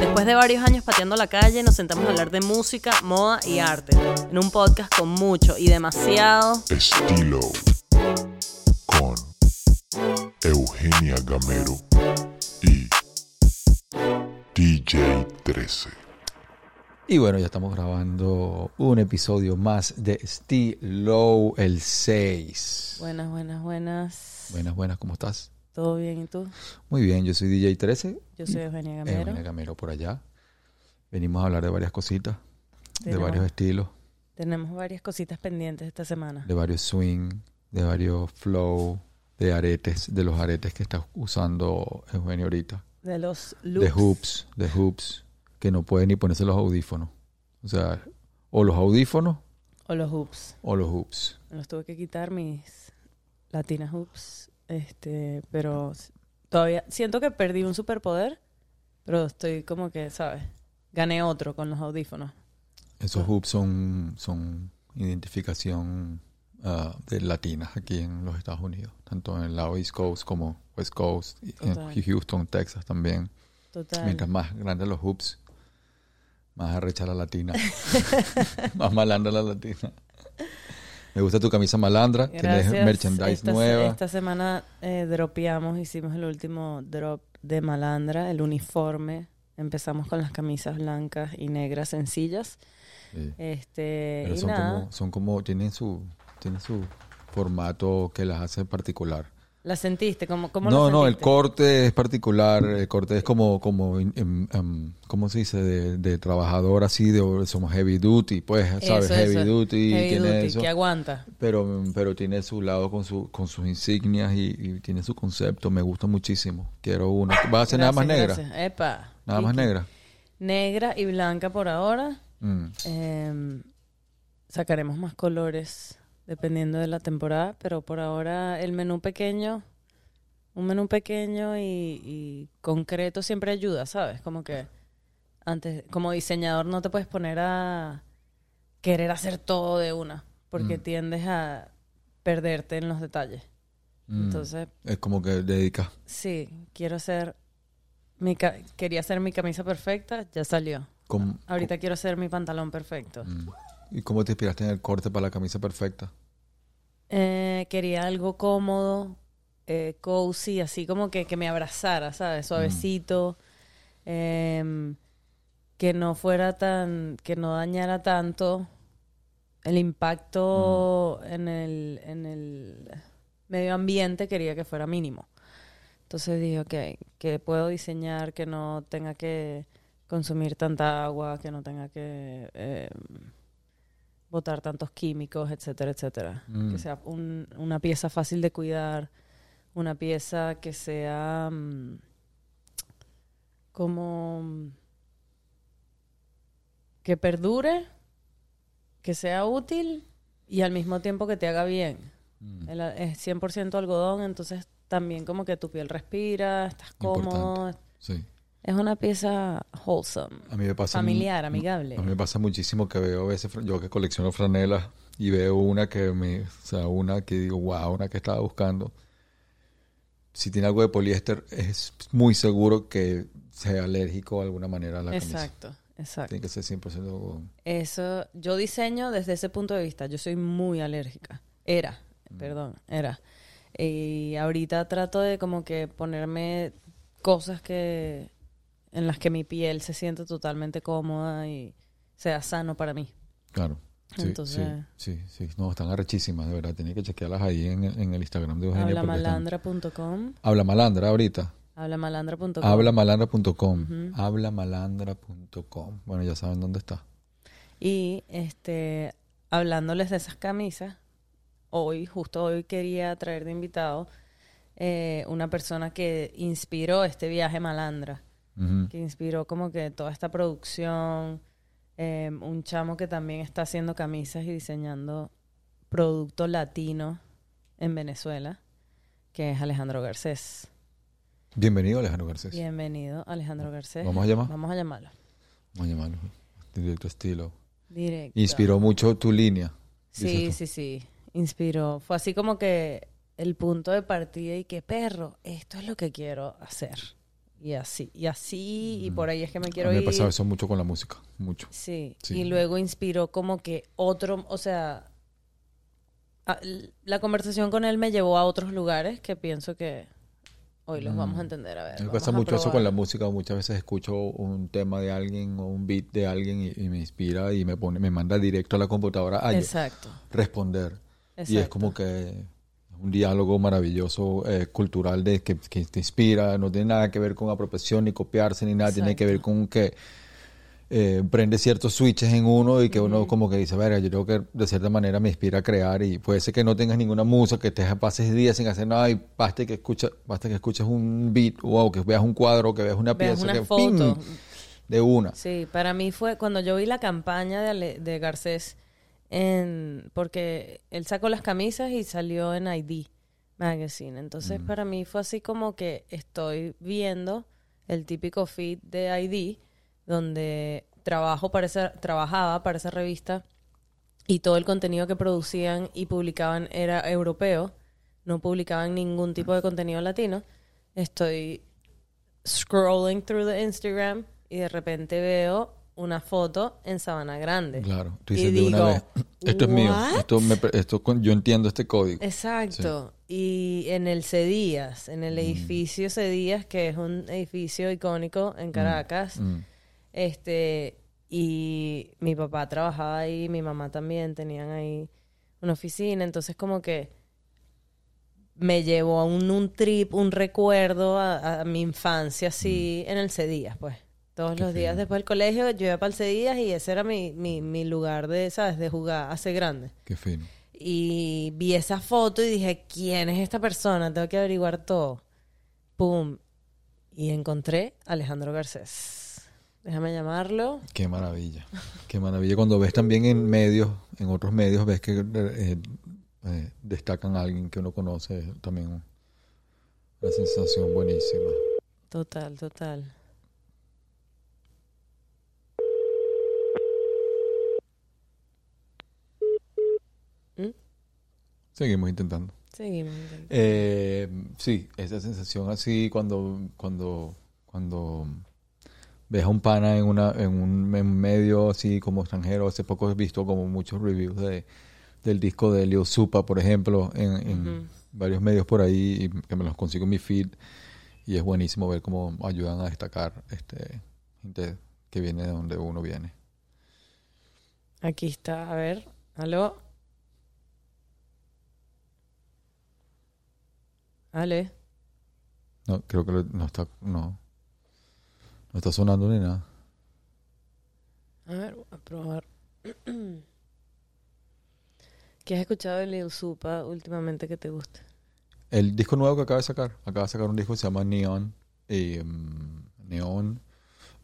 Después de varios años pateando la calle, nos sentamos a hablar de música, moda y arte. En un podcast con mucho y demasiado Estilo con Eugenia Gamero y DJ 13. Y bueno, ya estamos grabando un episodio más de Estilo el 6. Buenas, buenas, buenas. Buenas, buenas, ¿cómo estás? ¿Todo bien y tú? Muy bien, yo soy DJ 13. Yo soy Eugenia Gamero. Eugenia Gamero por allá. Venimos a hablar de varias cositas, de varios estilos, Tenemos varias cositas pendientes esta semana. de varios swing, de varios flow, de aretes, de los aretes que está usando Eugenia ahorita. De los looks. De hoops, de hoops, que no puede ni ponerse los audífonos. O sea, o los audífonos O los hoops. o los hoops. Los tuve que quitar mis latinas hoops. Este, pero todavía siento que perdí un superpoder, pero estoy como que, ¿sabes? Gané otro con los audífonos. Esos hoops son, son identificación ah, de latinas aquí en los Estados Unidos, tanto en lado East Coast como West Coast, y en. Houston, Texas también. Total. Mientras más grandes los hoops, más arrecha la latina, más malandra la latina. Me gusta tu camisa malandra, tienes Gracias. merchandise esta, nueva. Esta semana eh, dropeamos, hicimos el último drop de Malandra, el uniforme. Empezamos con las camisas blancas y negras sencillas. Sí. Este, Pero y son nada, como, son como, tienen su, tienen su formato que las hace particular. ¿La sentiste? ¿Cómo, cómo No, la no, el corte es particular, el corte es como, como, em, em, ¿cómo se dice? De, de trabajador así, de, somos heavy duty, pues, ¿sabes? Eso, heavy eso. duty, Heavy tiene duty, eso. que aguanta. Pero, pero tiene su lado con, su, con sus insignias y, y tiene su concepto, me gusta muchísimo. Quiero uno. ¿Va a ser nada más negra? gracias. Epa. Nada más negra. Negra y blanca por ahora. Mm. Em, sacaremos más colores dependiendo de la temporada, pero por ahora el menú pequeño, un menú pequeño y, y concreto siempre ayuda, ¿sabes? Como que antes, como diseñador no te puedes poner a querer hacer todo de una, porque Mm. tiendes a perderte en los detalles. Mm. Entonces, Es como que dedica. sí, quiero hacer mi quería hacer mi camisa perfecta, ya salió. ¿Cómo- Ahorita quiero hacer mi pantalón perfecto. Mm. ¿Y cómo te inspiraste en el corte para la camisa perfecta? Eh, quería algo cómodo, eh, cozy, así como que, que me abrazara, ¿sabes? Suavecito, em, que no fuera tan, que no dañara tanto el impacto en, el, en el medio ambiente, quería que fuera mínimo. Entonces dije, ok, que puedo diseñar que no tenga que consumir tanta agua, que no tenga que em, botar tantos químicos, etcétera, etcétera. Mm. Que sea un- una pieza fácil de cuidar, una pieza que sea mm, como mm, que perdure, que sea útil y al mismo tiempo que te haga bien. Mm. El es 100% algodón, entonces también como que tu piel respira, estás cómodo. Sí. Es una pieza wholesome, A mí me pasa familiar, amigable. A mí me pasa muchísimo que veo a veces, yo que colecciono franelas y veo una que me, o sea, una que digo, wow, una que estaba buscando. Si tiene algo de poliéster, es muy seguro que sea alérgico de alguna manera a la camisa. Exacto, exacto. Tiene que ser 100% algodón. Eso, yo diseño desde ese punto de vista. Yo soy muy alérgica. Era, perdón, era. Y ahorita trato de como que ponerme cosas que en las que mi piel se siente totalmente cómoda y sea sano para mí. Claro. Sí, Entonces- sí, sí, sí. No, están arrechísimas, de verdad. Tenía que chequearlas ahí en, el- en el Instagram de Eugenia. Hablamalandra.com. Habla malandra ahorita. Hablamalandra.com. Hablamalandra.com. Ujú. Hablamalandra.com. Bueno, ya saben dónde está. Y este, hablándoles de esas camisas, hoy, justo hoy quería traer de invitado eh, una persona que inspiró este viaje malandra, Que inspiró como que toda esta producción, eh, un chamo que también está haciendo camisas y diseñando producto latino en Venezuela, que es Alejandro Garcés. Bienvenido, Alejandro Garcés. Bienvenido, Alejandro Garcés. ¿Vamos a llamar? Vamos a llamarlo. Vamos a llamarlo. Directo estilo. Directo. Inspiró mucho tu línea. Sí, sí, sí. Inspiró. Fue así como que el punto de partida y que, perro, esto es lo que quiero hacer. Y así, y así, y por ahí es que me A quiero mí me ir. ha pasado eso mucho con la música, mucho. Sí. Sí. y luego inspiró como que otro, o sea, a- la conversación con él me llevó a otros lugares que pienso que hoy los vamos a entender. A ver, Mm. Me pasa a mucho eso con la música. Muchas veces escucho un tema de alguien o un beat de alguien y, y me inspira y me pone, me manda directo a la computadora a Exacto. responder. Y es Exacto. como que un diálogo maravilloso eh, cultural de que, que te inspira, no tiene nada que ver con apropiación ni copiarse ni nada, tiene que ver con que eh, prende ciertos switches en uno y que uno como que dice, verga, yo creo que de cierta manera me inspira a crear y puede ser que no tengas ninguna musa, que te pases días sin hacer nada y basta que escucha, basta que escuches un beat o que veas un cuadro, que veas una Veas pieza, una que foto. ¡ping! de una. Sí, para mí fue cuando yo vi la campaña de, Ale- de Garcés, en, porque él sacó las camisas y salió en ID Magazine. Entonces, para mí fue así como que estoy viendo el típico feed de ID, donde trabajo para esa- trabajaba para esa revista y todo el contenido que producían y publicaban era europeo, no publicaban ningún tipo de contenido latino. Estoy scrolling through the Instagram y de repente veo una foto en Sabana Grande. Claro, tú Y dices de una digo, vez, esto es mío, esto, me, esto yo entiendo este código. Exacto. Y en el Cedías, en Mm. el edificio Cedías, que es un edificio icónico en Caracas, Mm. este, y mi papá trabajaba ahí, mi mamá también, tenían ahí una oficina, entonces como que me llevó a un, un trip, un recuerdo a, a mi infancia así en el Cedías, pues. Todos. Qué los días después del colegio yo iba para el Cedías y ese era mi, mi, mi lugar de, ¿sabes? De jugar, hace grande. Qué fino. Y vi esa foto y dije, ¿quién es esta persona? Tengo que averiguar todo. Pum. Y encontré a Alejandro Garcés. Déjame llamarlo. Qué maravilla. Qué maravilla. Cuando ves también en medios, en otros medios, ves que eh, eh, destacan a alguien que uno conoce, también una sensación buenísima. Total, total. Seguimos intentando. Seguimos. intentando. Eh, sí, esa sensación así cuando, cuando, cuando ves a un pana en una, en un en medio así como extranjero. Hace poco he visto como muchos reviews de, del disco de Leo Supa, por ejemplo, en, varios medios por ahí, y que me los consigo en mi feed. Y es buenísimo ver cómo ayudan a destacar este gente que viene de donde uno viene. Aquí está. A ver. Aló. Ale. No, creo que lo- no está, no, no está sonando ni nada. A ver, voy a probar. ¿Qué has escuchado de Lil Supa últimamente que te guste? El disco nuevo que acaba de sacar, acaba de sacar un disco que se llama Neon, eh, Neon,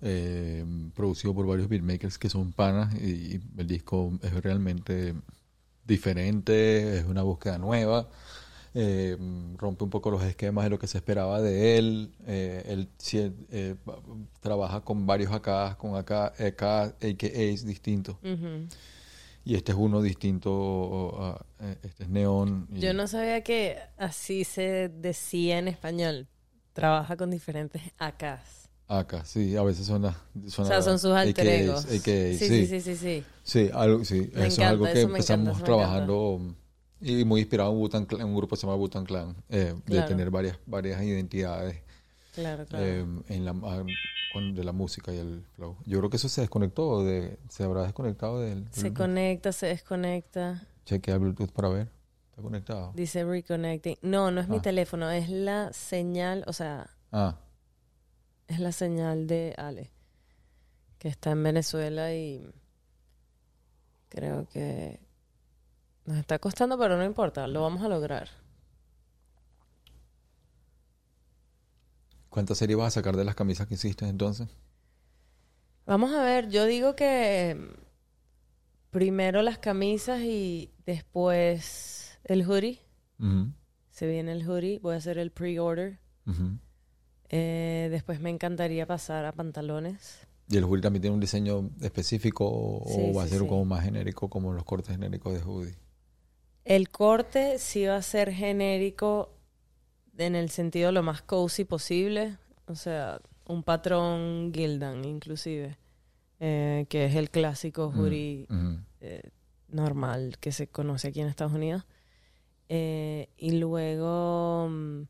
eh, producido por varios beatmakers que son panas y, y el disco es realmente diferente, es una búsqueda nueva, eh, rompe un poco los esquemas de lo que se esperaba de él, eh, él eh, trabaja con varios acá, con acá, acá, AKAs distintos Ujú. y este es uno distinto, eh, este es Neon. y- Yo no sabía que así se decía en español. Trabaja con diferentes AKs. Acá, sí, a veces son las... O sea, son sus alter AKAs, egos. AKAs, sí, sí, sí, sí, sí. Sí, algo, sí, Me eso es encanta, algo que eso encanta, empezamos me trabajando y muy inspirado en, Wu-Tang Clan- en un grupo que se llama Butan Clan, eh, de tener varias, varias identidades Claro, claro. eh, en la, ah, de la música y el flow. Yo creo que eso se desconectó, de, se habrá desconectado del se Bluetooth. conecta, se desconecta. Chequea Bluetooth para ver, está conectado. Dice reconnecting. No, no es mi Ah. teléfono, es la señal, o sea, Ah, es la señal de Ale, que está en Venezuela y creo que nos está costando, pero no importa, lo vamos a lograr. ¿cuántas series vas a sacar de las camisas que hiciste entonces? Vamos a ver, yo digo que primero las camisas y después el hoodie. Se viene el hoodie, voy a hacer el pre-order. Eh, después me encantaría pasar a pantalones. ¿Y el hoodie también tiene un diseño específico o, o Sí, va a sí, ser sí. como más genérico como los cortes genéricos de hoodie? El corte sí va a ser genérico en el sentido lo más cozy posible. O sea, un patrón Gildan, inclusive. eh, que es el clásico jury Ujú. eh, normal que se conoce aquí en Estados Unidos. Eh, y luego mm,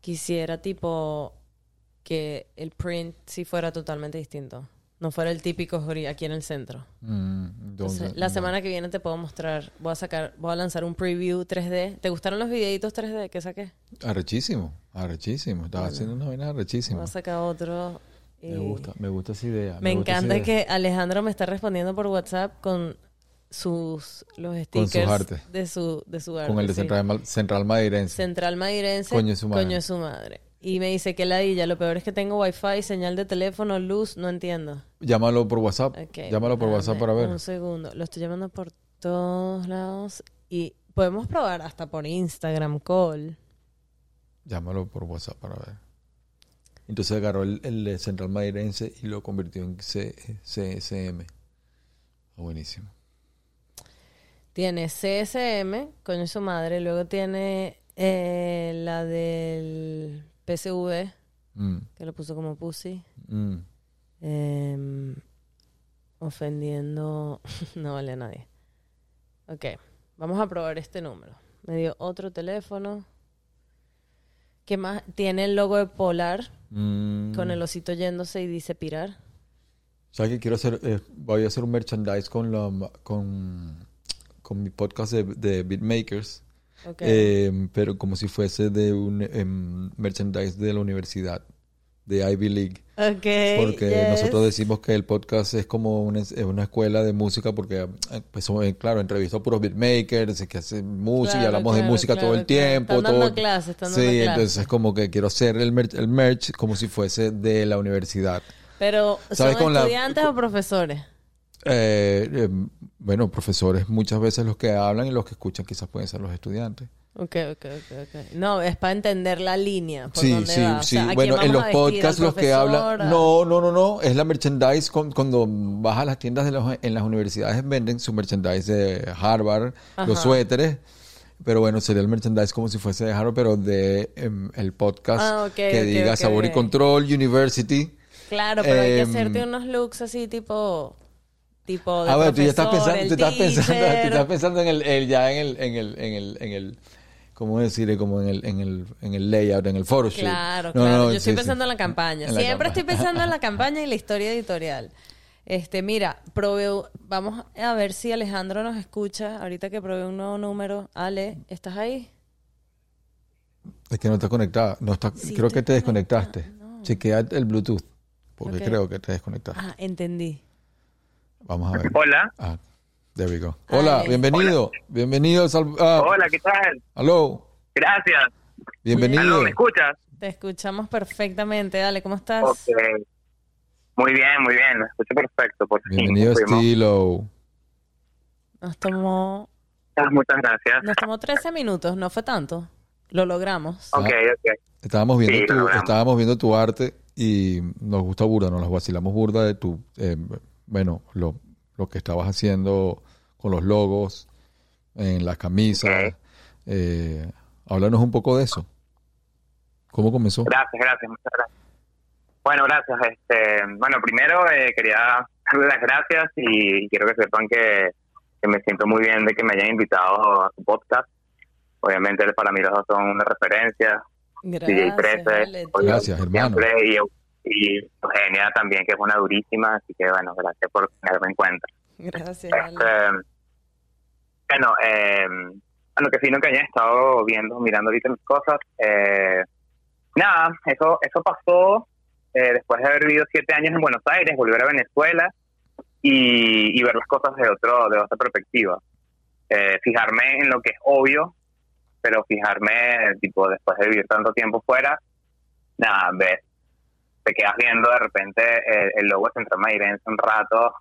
quisiera tipo que el print sí fuera totalmente distinto. No fuera el típico jury aquí en el centro. Mm, Entonces, la semana que viene te puedo mostrar, voy a sacar, voy a lanzar un preview 3D. ¿Te gustaron los videitos 3D que saqué? Arrechísimo, arrechísimo. Estaba haciendo una vaina arrechísima. Voy a sacar otro. y- Me gusta, me gusta esa idea. Me encanta idea. que Alejandro me está respondiendo por WhatsApp con sus los Con sus stickers artes. de su de su arte. Con el de sí. Central, Central Madeirense. Central Madirense. Coño de su madre. Coño de su madre. Y me dice que ladilla, lo peor es que tengo wifi, señal de teléfono, luz, no entiendo. Llámalo por WhatsApp. Llámalo por dame WhatsApp para ver. Un segundo, lo estoy llamando por todos lados y podemos probar hasta por Instagram call. Llámalo por WhatsApp para ver. Entonces agarró el, el Central Madeirense y lo convirtió en CSM. Ah, buenísimo. Tiene CSM, coño su madre, luego tiene eh, la del PSV, Mm, que lo puso como pussy. mm. Em, ofendiendo. no vale a nadie. Ok, vamos a probar este número. Me dio otro teléfono. ¿Qué más? Tiene el logo de Polar Mm. con el osito yéndose y dice pirar. ¿Sabes qué quiero hacer? Eh, voy a hacer un merchandise con, la, con, con mi podcast de, de Beatmakers. Ok. Eh, pero como si fuese de un em, merchandise de la universidad, de Ivy League. ok. Porque yes. nosotros decimos que el podcast es como una, es una escuela de música porque, eh, pues, eh, claro, entrevisto a puros beatmakers que hacen música y Claro, hablamos de claro, música claro, todo el tiempo. Están dando todo- clases, están sí, dando clases. entonces como que quiero hacer el, mer- el merch como si fuese de la universidad. Pero, ¿son ¿Sabes con la- estudiantes o profesores? Eh, eh, bueno, profesores muchas veces los que hablan y los que escuchan quizás pueden ser los estudiantes. Ok, ok, ok, ok. No, es para entender la línea. Por Sí, dónde sí, va. O sí. sea, ¿a quién bueno, en los podcasts los que hablan... ¿A- No, no, no, no. Es la merchandise con- cuando vas a las tiendas de los, en las universidades venden su merchandise de Harvard, los suéteres. Pero bueno, sería el merchandise como si fuese de Harvard, pero de em, el podcast Ah, ok, que diga Sabor y. Control University. Claro, pero hay que Em, hacerte unos looks así tipo tipo de Ah, bueno, tú ya estás pensando, tú estás pensando, tú estás pensando en el, el- ya en el, en el, en el, en el, ¿cómo decirle? Como en el, en el, en el layout, en el photoshoot. Claro, No, claro. no, Yo sí, estoy sí. pensando en la campaña. En la Siempre estoy pensando en la campaña y la historia editorial. Este, mira, probé, vamos a ver si Alejandro nos escucha. Ahorita que probé un nuevo número. Ale, ¿estás ahí? Es que no está conectada. No está, Sí, creo que te desconectaste. No. Chequea el Bluetooth. Porque creo que te desconectaste. Ah, entendí. Vamos a ver. Hola. Ah, there we go. Hola, bienvenido. Bienvenido. Ah, Hola, ¿qué tal? Aló. Gracias. Bienvenido. Aló, ¿me escuchas? Te escuchamos perfectamente. Dale, ¿cómo estás? Ok. Muy bien, muy bien. Lo escucho perfecto. Por fin. Bienvenido, Fuimos. estilo. Nos tomó, Ah, Muchas gracias. nos tomó 13 minutos, no fue tanto. Lo logramos. Ok, ok. Estábamos viendo, Sí, tu, lo logramos. estábamos viendo tu arte y nos gusta burda, nos las vacilamos burda de tu, eh, bueno, lo, lo que estabas haciendo con los logos, en las camisas. Eh, háblanos un poco de eso. ¿Cómo comenzó? Gracias, gracias, muchas gracias. Bueno, gracias. Este, bueno, primero eh, quería darle las gracias y quiero que sepan que, que me siento muy bien de que me hayan invitado a su podcast. Obviamente para mí los dos son una referencia. DJ Gracias. 13, Ale. oye, Gracias, hermano. y, y Eugenia también, que es una durísima, así que bueno, gracias por tenerme en cuenta. Gracias. Este, bueno, eh, a lo que fino que hayan estado viendo, mirando ahorita mis cosas, eh, nada, eso eso pasó eh, después de haber vivido siete años en Buenos Aires, volver a Venezuela y, y ver las cosas de otro de otra perspectiva. Eh, fijarme en lo que es obvio, pero fijarme, tipo, después de vivir tanto tiempo fuera, nada, ves, te quedas viendo de repente el, el logo Madeirense un rato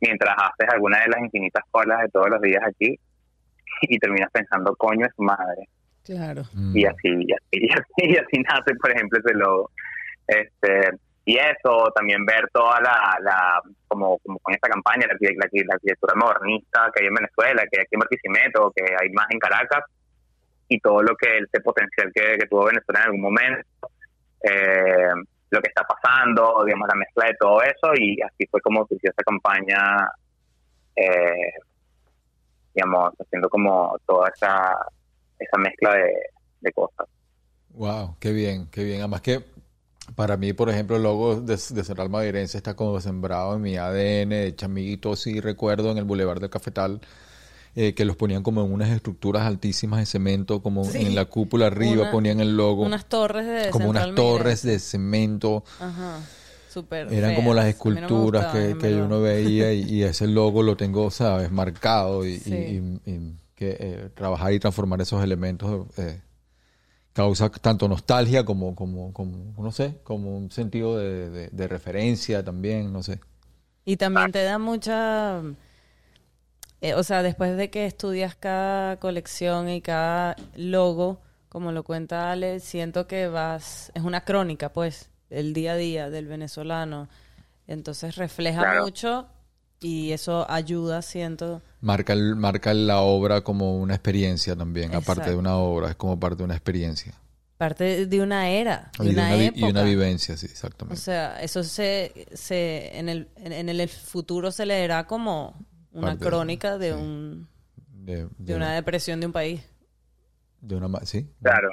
mientras haces alguna de las infinitas colas de todos los días aquí y terminas pensando, coño, es madre. Claro. Mm. Y así, y así, y así, y así nace, por ejemplo, ese logo. Este, y eso, también ver toda la, la como, como con esta campaña, la, arquite- la, arquite- la arquitectura modernista que hay en Venezuela, que hay aquí en Barquisimeto, que hay más en Caracas, y todo lo que ese potencial que, que tuvo Venezuela en algún momento, eh, lo que está pasando, digamos, la mezcla de todo eso y así fue como surgió esta campaña, eh, digamos, haciendo como toda esa, esa mezcla de, de cosas. Wow, qué bien, qué bien. Además que para mí, por ejemplo, el logo de, de Central Madeirense está como sembrado en mi ADN de chamiguito, sí recuerdo en el Boulevard del Cafetal. Eh, que los ponían como en unas estructuras altísimas de cemento, como Sí. en la cúpula arriba Una- ponían el logo, Unas torres de como unas torres de cemento. Ajá. Súper Eran como las no esculturas que, que uno veía y, y ese logo lo tengo, sabes, marcado y, y- Sí. y- y que eh, trabajar y transformar esos elementos eh, causa tanto nostalgia como, como, como, no sé, como un sentido de, de- de referencia también, no sé. Y también te da mucha... eh, o sea, después de que estudias cada colección y cada logo, como lo cuenta Ale, siento que vas... Es una crónica, pues, del día a día del venezolano. Entonces refleja Claro. mucho y eso ayuda, siento... Marca, el- marca la obra como una experiencia también, aparte de una obra, es como parte de una experiencia. Parte de una era, de Y de una, una, vi- época. y una vivencia, sí, O exactamente. sea, eso se, se en, el, en, en el futuro se leerá como una Parte crónica de sí. un de, de de- una depresión de un país. de una sí, Claro.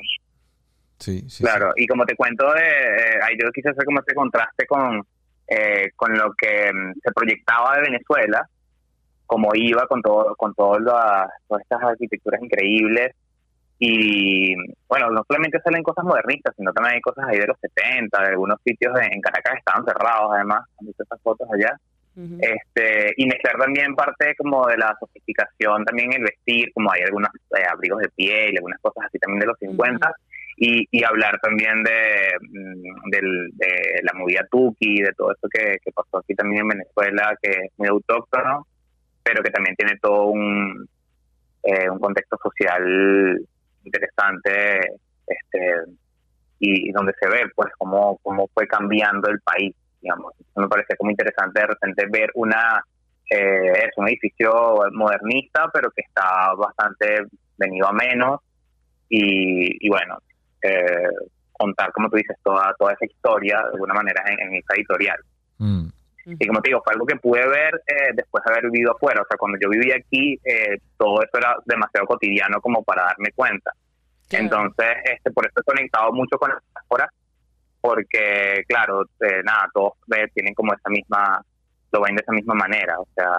sí, sí, Claro, y como te cuento, eh, ahí yo quise hacer como ese contraste con, eh, con lo que mm, se proyectaba de Venezuela, como iba con todo, con todas las- todas estas arquitecturas increíbles. Y bueno, no solamente salen cosas modernistas, sino también hay cosas ahí de los 70, de algunos sitios en, en Caracas que estaban cerrados, además, han visto esas fotos allá. Ujú. este y mezclar también parte como de la sofisticación también el vestir como hay algunos eh, abrigos de piel algunas cosas así también de los 50 y, y hablar también de, mm, del- de la movida Tuki de todo esto que, que pasó aquí también en Venezuela que es muy autóctono pero que también tiene todo un eh, un contexto social interesante este y, y donde se ve pues cómo, cómo fue cambiando el país digamos me parece como interesante de repente ver una eh, es un edificio modernista pero que está bastante venido a menos y, y bueno eh, contar como tú dices toda toda esa historia de alguna manera en, en esa editorial Mm. y como te digo, fue algo que pude ver eh, después de haber vivido afuera. O sea, cuando yo vivía aquí, eh, todo eso era demasiado cotidiano como para darme cuenta. Claro. Entonces, este, por eso he conectado mucho con las metáforas, porque, claro, eh, nada, todos eh, tienen como esa misma, lo ven de esa misma manera, o sea,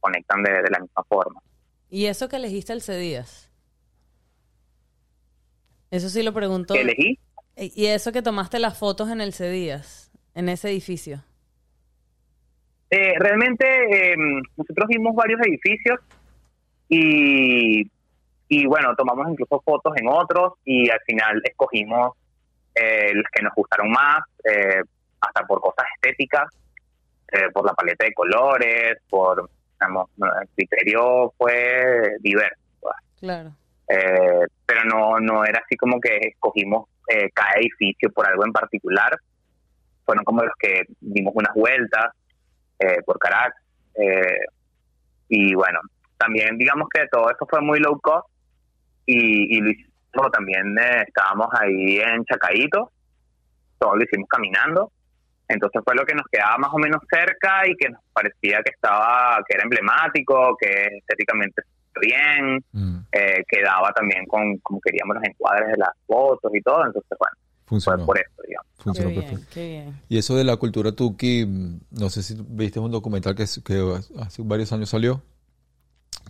conectan de, de la misma forma. ¿Y eso que elegiste el Cedías? Eso sí lo preguntó. ¿Qué elegí? ¿Y eso que tomaste las fotos en el Cedías, en ese edificio? Eh, realmente eh, nosotros vimos varios edificios y, y bueno, tomamos incluso fotos en otros y al final escogimos eh, los que nos gustaron más, eh, hasta por cosas estéticas, eh, por la paleta de colores, por, digamos, el criterio fue diverso. pues. Claro. Eh, pero no, no era así como que escogimos eh, cada edificio por algo en particular. Fueron como los que dimos unas vueltas eh, por Caracas. y bueno, también digamos que todo eso fue muy low cost y, y también, eh, estábamos ahí en Chacaíto, todo lo hicimos caminando. Entonces fue lo que nos quedaba más o menos cerca y que nos parecía que estaba, que era emblemático, que estéticamente bien, Mm. eh, quedaba también con como queríamos los encuadres de las fotos y todo, entonces bueno, fue Funcionó, por eso, digamos. Qué funcionó bien, perfecto. qué bien. Y eso de la cultura tuki, mm, no sé si viste un documental que, que hace varios años salió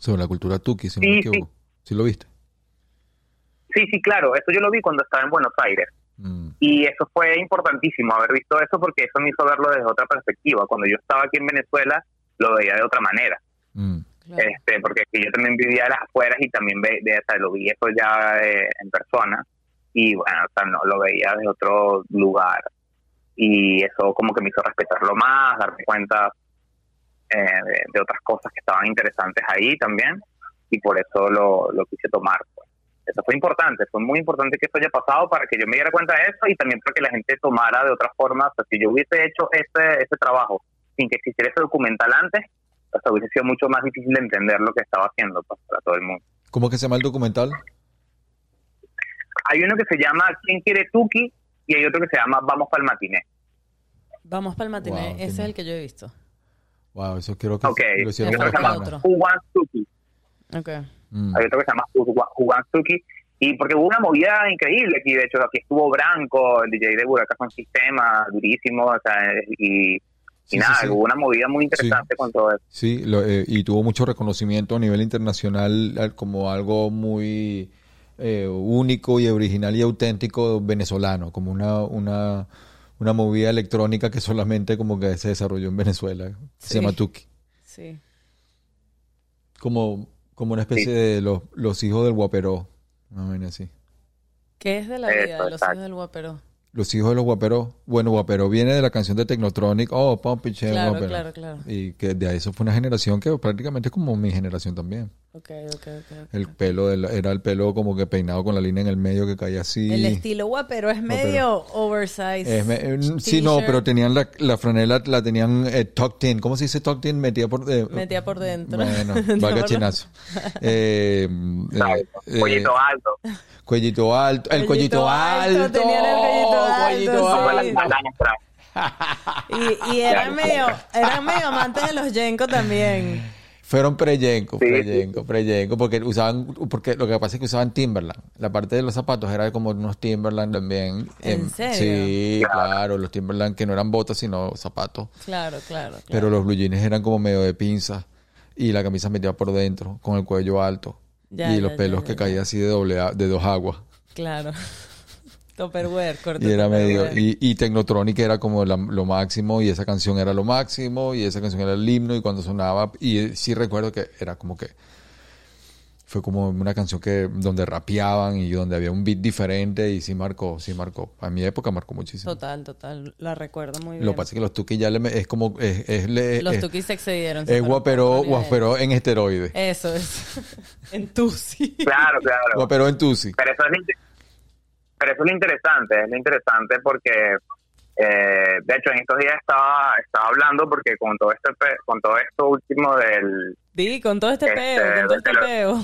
sobre la cultura tuki, si no me Sí, equivoco. ¿Sí lo viste? Sí, sí, claro, eso yo lo vi cuando estaba en Buenos Aires. Mm, y eso fue importantísimo haber visto eso porque eso me hizo verlo desde otra perspectiva. Cuando yo estaba aquí en Venezuela lo veía de otra manera, mm, Claro. este porque yo también vivía a las afueras y también ve, de, o sea, lo vi eso ya eh, en persona. Y bueno, o sea, no lo veía de otro lugar. Y eso como que me hizo respetarlo más, darme cuenta eh, de, de otras cosas que estaban interesantes ahí también. Y por eso lo, lo quise tomar. Pues. Eso fue importante, fue muy importante que eso haya pasado para que yo me diera cuenta de eso y también para que la gente tomara de otra forma. O sea, si yo hubiese hecho ese, ese trabajo sin que existiera ese documental antes, o sea, hubiese sido mucho más difícil de entender lo que estaba haciendo pues, para todo el mundo. ¿Cómo que se llama el documental? Hay uno que se llama ¿Quién quiere Tuki? y hay otro que se llama Vamos para el matiné. Vamos para el matiné. Wow, Ese es el que yo he visto. Wow, eso quiero que Ok, lo otro. Who Wants Tuki. Ok. Mm. Hay otro que se llama Tuki. Y porque hubo una movida increíble aquí, de hecho, aquí estuvo Branco, el DJ de Buracas con Sistema, durísimo, o sea, y, y Sí, nada, sí, sí. hubo una movida muy interesante con todo eso. Sí, lo- eh, y tuvo mucho reconocimiento a nivel internacional al- como algo muy eh, único y original y auténtico venezolano, como una, una, una movida electrónica que solamente como que se desarrolló en Venezuela. Se llama Tuki. Sí. Como, como una especie Sí. de los, los hijos del guaperó. Vaina así. ¿Qué es de la Eso, vida de los exacto. hijos del guapero? Los hijos de los guaperos. Bueno, guapero viene de la canción de Technotronic. Oh, Pump it, Shake, Claro, Guapero. claro, claro. Y que de eso fue una generación que prácticamente es como mi generación también. Ok, ok, ok. ok. El pelo del- era el pelo como que peinado con la línea en el medio que caía así. El estilo guapero es medio oversize. Es me- eh, sí, no, pero tenían la, la franela, la tenían eh, tucked in. ¿Cómo se dice tucked in? Metía por... eh, Metía por dentro. Bueno, ¿De valga chinazo. Eh, ¿sabes? eh, Pollito alto. cuellito alto. El cuellito, Cuellito alto, alto. tenían el cuellito alto, cuellito sí. La alto. Y, y eran medio, eran medio amantes de los Yenko también. Fueron preyenco, Sí. preyenco, preyenco, porque usaban, porque lo que pasa es que usaban Timberland. La parte de los zapatos era como unos Timberland también. ¿En Em, serio? Sí, claro, los Timberland que no eran botas sino zapatos. Claro, claro. claro. Pero los blue jeans eran como medio de pinza y la camisa metida por dentro, con el cuello alto. Ya, y ya, los pelos ya, que caían así de doble a- de dos aguas. Claro. Topperware, corto Y era medio, y, y Technotronic era como la- lo máximo, y esa canción era lo máximo, y esa canción era el himno, y cuando sonaba, y eh, sí recuerdo que era como que fue como una canción que donde rapeaban y donde había un beat diferente, y sí marcó, sí marcó. A mi época marcó muchísimo. Total, total. La recuerdo muy bien. Lo que pasa es que los Tuki ya le, me- es como, es, es, le- Los es- Tukis se excedieron. es guaperó, guaperó en esteroides. Eso es. en tu sí. Claro, claro. Guaperó en Tusi. Pero eso es pero eso es lo interesante, es lo interesante porque, eh, de hecho, en estos días estaba, estaba hablando porque con todo este pe- con todo esto último del, Di, con todo este Este, peo, con todo este lo- peo.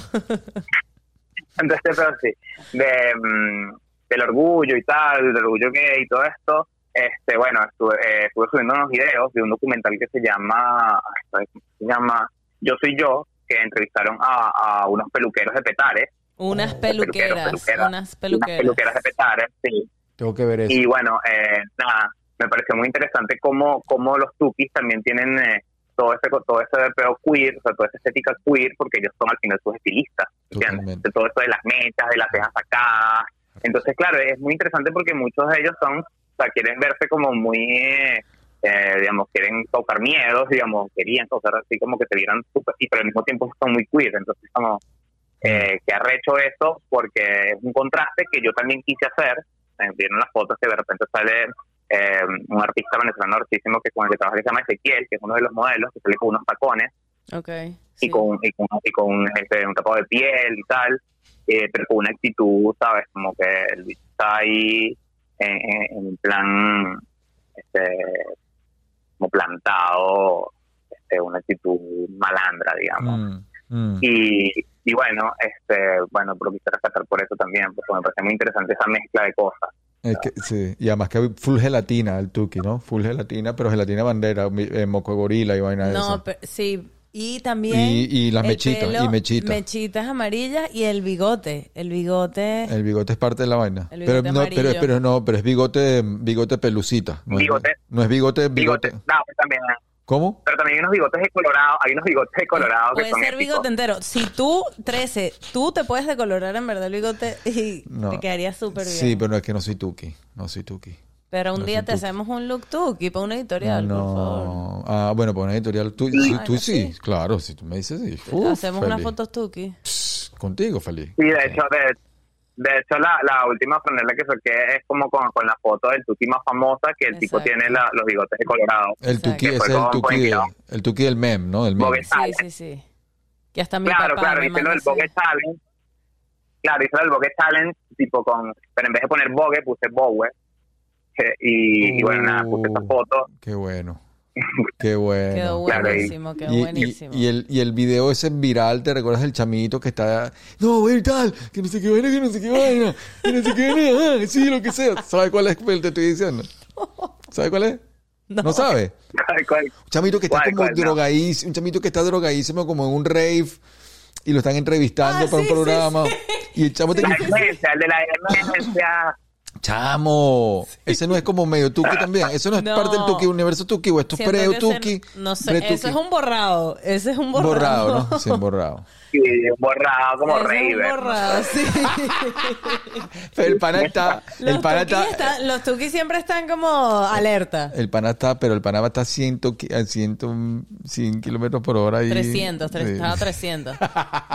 entonces, pero sí, de, mm, del orgullo y tal, del orgullo gay y todo esto, este, bueno, estuve, eh, estuve subiendo unos videos de un documental que se llama, ay, ¿cómo se llama? Yo soy yo, que entrevistaron a, a unos peluqueros de Petare, Unas peluqueros, peluqueras, peluqueras, unas unas peluqueras. de Petare, sí, Tengo que ver eso. Y bueno, eh, nada, me pareció muy interesante cómo, cómo los tukis también tienen eh, todo ese todo ese peo queer, o sea, toda esa estética queer, porque ellos son al final sus estilistas, ¿entiendes? De todo esto de las mechas, de las cejas sacadas. Entonces, claro, es muy interesante porque muchos de ellos son, o sea, quieren verse como muy, eh, eh, digamos, quieren causar miedos, digamos, querían causar así como que se vieran súper, y pero al mismo tiempo son muy queer, entonces como eh, que arrecho eso porque es un contraste que yo también quise hacer. Vieron las fotos que de repente sale eh, un artista venezolano artísimo que con el que trabaja que se llama Ezequiel, que es uno de los modelos, que sale con unos tacones Ok. y con, y con, y con este, un tapado de piel y tal, eh, pero con una actitud, ¿sabes? Como que el bicho está ahí en, en- en plan, este, como plantado, este, una actitud malandra, digamos. Mm, mm. Y, y bueno, este, bueno, pero quise rescatar por eso también, porque me parece muy interesante esa mezcla de cosas. Es que, sí, y además que hay full gelatina el Tuki, ¿no? Full gelatina, pero gelatina bandera, mi- eh, moco de gorila y vaina de No, esa. pe- sí. Y también. Y- y las el mechitas, pelo, y mechitas. Mechitas amarillas y el bigote. El bigote. El bigote es parte de la vaina. El pero bigote no, pero, pero no, pero es bigote, bigote pelucita. No, Bigote. Es, no es bigote, Bigote, bigote. no, pues también, ¿Cómo? pero también hay unos bigotes de colorado, hay unos bigotes de colorado que Puede son ser épicos. bigote entero. Si tú, 13, tú te puedes decolorar en verdad el bigote y No. te quedaría súper bien. Sí, pero es que no soy Tuki. No soy Tuki. Pero un no día soy te tuki. hacemos un look tuki para una editorial, por favor. No. Ah, bueno, para una editorial. Tú, sí, tú sí. sí. Claro, si tú me dices sí. Uf, Hacemos unas feliz. fotos tuki. Pss, Contigo, feliz. Sí, de hecho, de, de hecho la, la última franela que saqué es como con, con la foto del tuki más famosa, que el tipo tiene la- los bigotes de colorado. El. Tuki, es el Tuki, con de- inspirado. el Tuki del mem, ¿no? Del mem. Bogue Sí, sí, sí. Que hasta mi Claro, papá claro, me hice lo del así. Vogue Challenge. Claro, hice lo del Vogue Challenge, tipo con, pero en vez de poner Vogue, puse Bogue. Eh, Y, y bueno, nada, puse esa Uh. foto. Qué bueno. Qué bueno. Quedó buenísimo, quedó Y, y- buenísimo. y el, y el video ese viral, ¿te recuerdas del chamito que está... No, güey, tal, que no sé qué vaina, que no sé qué vaina, que no sé qué vaina, ah, sí, lo que sea. ¿Sabes cuál es el que te estoy diciendo? ¿Sabes cuál es? No. ¿No sabes? ¿Cuál- cuál? Un chamito que está ¿Cuál, como cuál? No. drogadísimo, un chamito que está drogadísimo como en un rave y lo están entrevistando Ah, para sí, un sí, programa. Y el chamo te La demencia, el de la demencia. Chamo, ese no es como medio tuki también. Eso no es No. parte del tuki, universo tuki, o esto es pre-tuki. No sé, eso es un borrado. Ese es un borrado. borrado, ¿no? Sí, un borrado. Sí, borrado como Raver. borrado, sí. Pero el pana está, el Los pana está, los tukis siempre están como alerta. el pana está, pero el pana está a 100, ki- a 100, 100 kilómetros por hora. Y, 300, tres- Sí. estaba 300.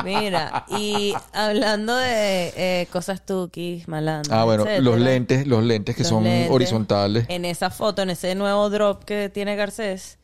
Mira, y hablando de eh, cosas tukis, malandras, Ah, bueno, etcétera, los lentes, los lentes que los son lentes, horizontales. En esa foto, en ese nuevo drop que tiene Garcés,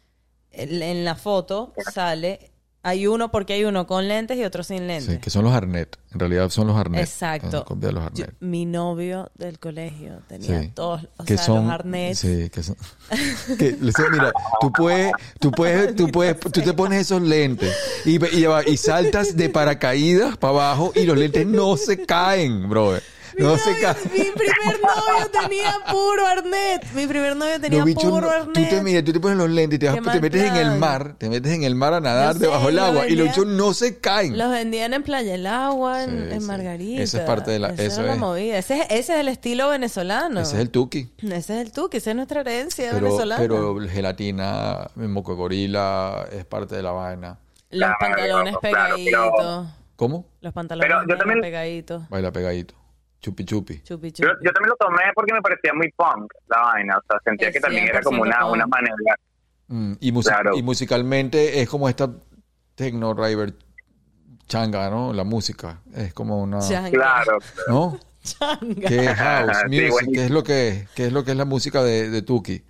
en la foto sale, hay uno porque hay uno con lentes y otro sin lentes. Sí, que son los Arnet. En realidad son los Arnet. Exacto. Copia de los Yo- Arnet. mi novio del colegio tenía Sí. todos, o que sea, son, los arnets. Sí, que son. que, mira, tú puedes, tú puedes, tú puedes, tú te pones esos lentes y, y, y saltas de paracaídas para abajo y los lentes no se caen, brother. No Mi se novio- caen. Mi primer novio tenía puro arnet. Mi primer novio tenía Los bichos puro no- arnet. tú te miras, tú te pones los lentes y te, vas- te metes en el mar, te metes en el mar a nadar sé, debajo del agua y los bichos no se caen. Los vendían en Playa del Agua, en, Sí, en sí. Margarita. Eso es parte de la- Esa eso era la es. movida. Ese, es- ese es el estilo venezolano. Ese es el tuki. Ese es el que esa es nuestra herencia Pero, venezolana. pero gelatina, moco de gorila es parte de la vaina. Los Claro, pantalones claro, pegaditos. ¿Cómo? Los pantalones Pero yo también- pegaditos. Baila pegadito. Chupi chupi. Chupi, Yo, chupi. yo también lo tomé porque me parecía muy punk la vaina. O sea, sentía Es que también era como 100% una, punk. una manera. Mm, y, musi- Claro. y musicalmente es como esta techno river changa, ¿no? La música es como una, Changa. Claro. ¿no? Changa. Que es house music, que es lo que es, que es lo que es la música de, de Tuki.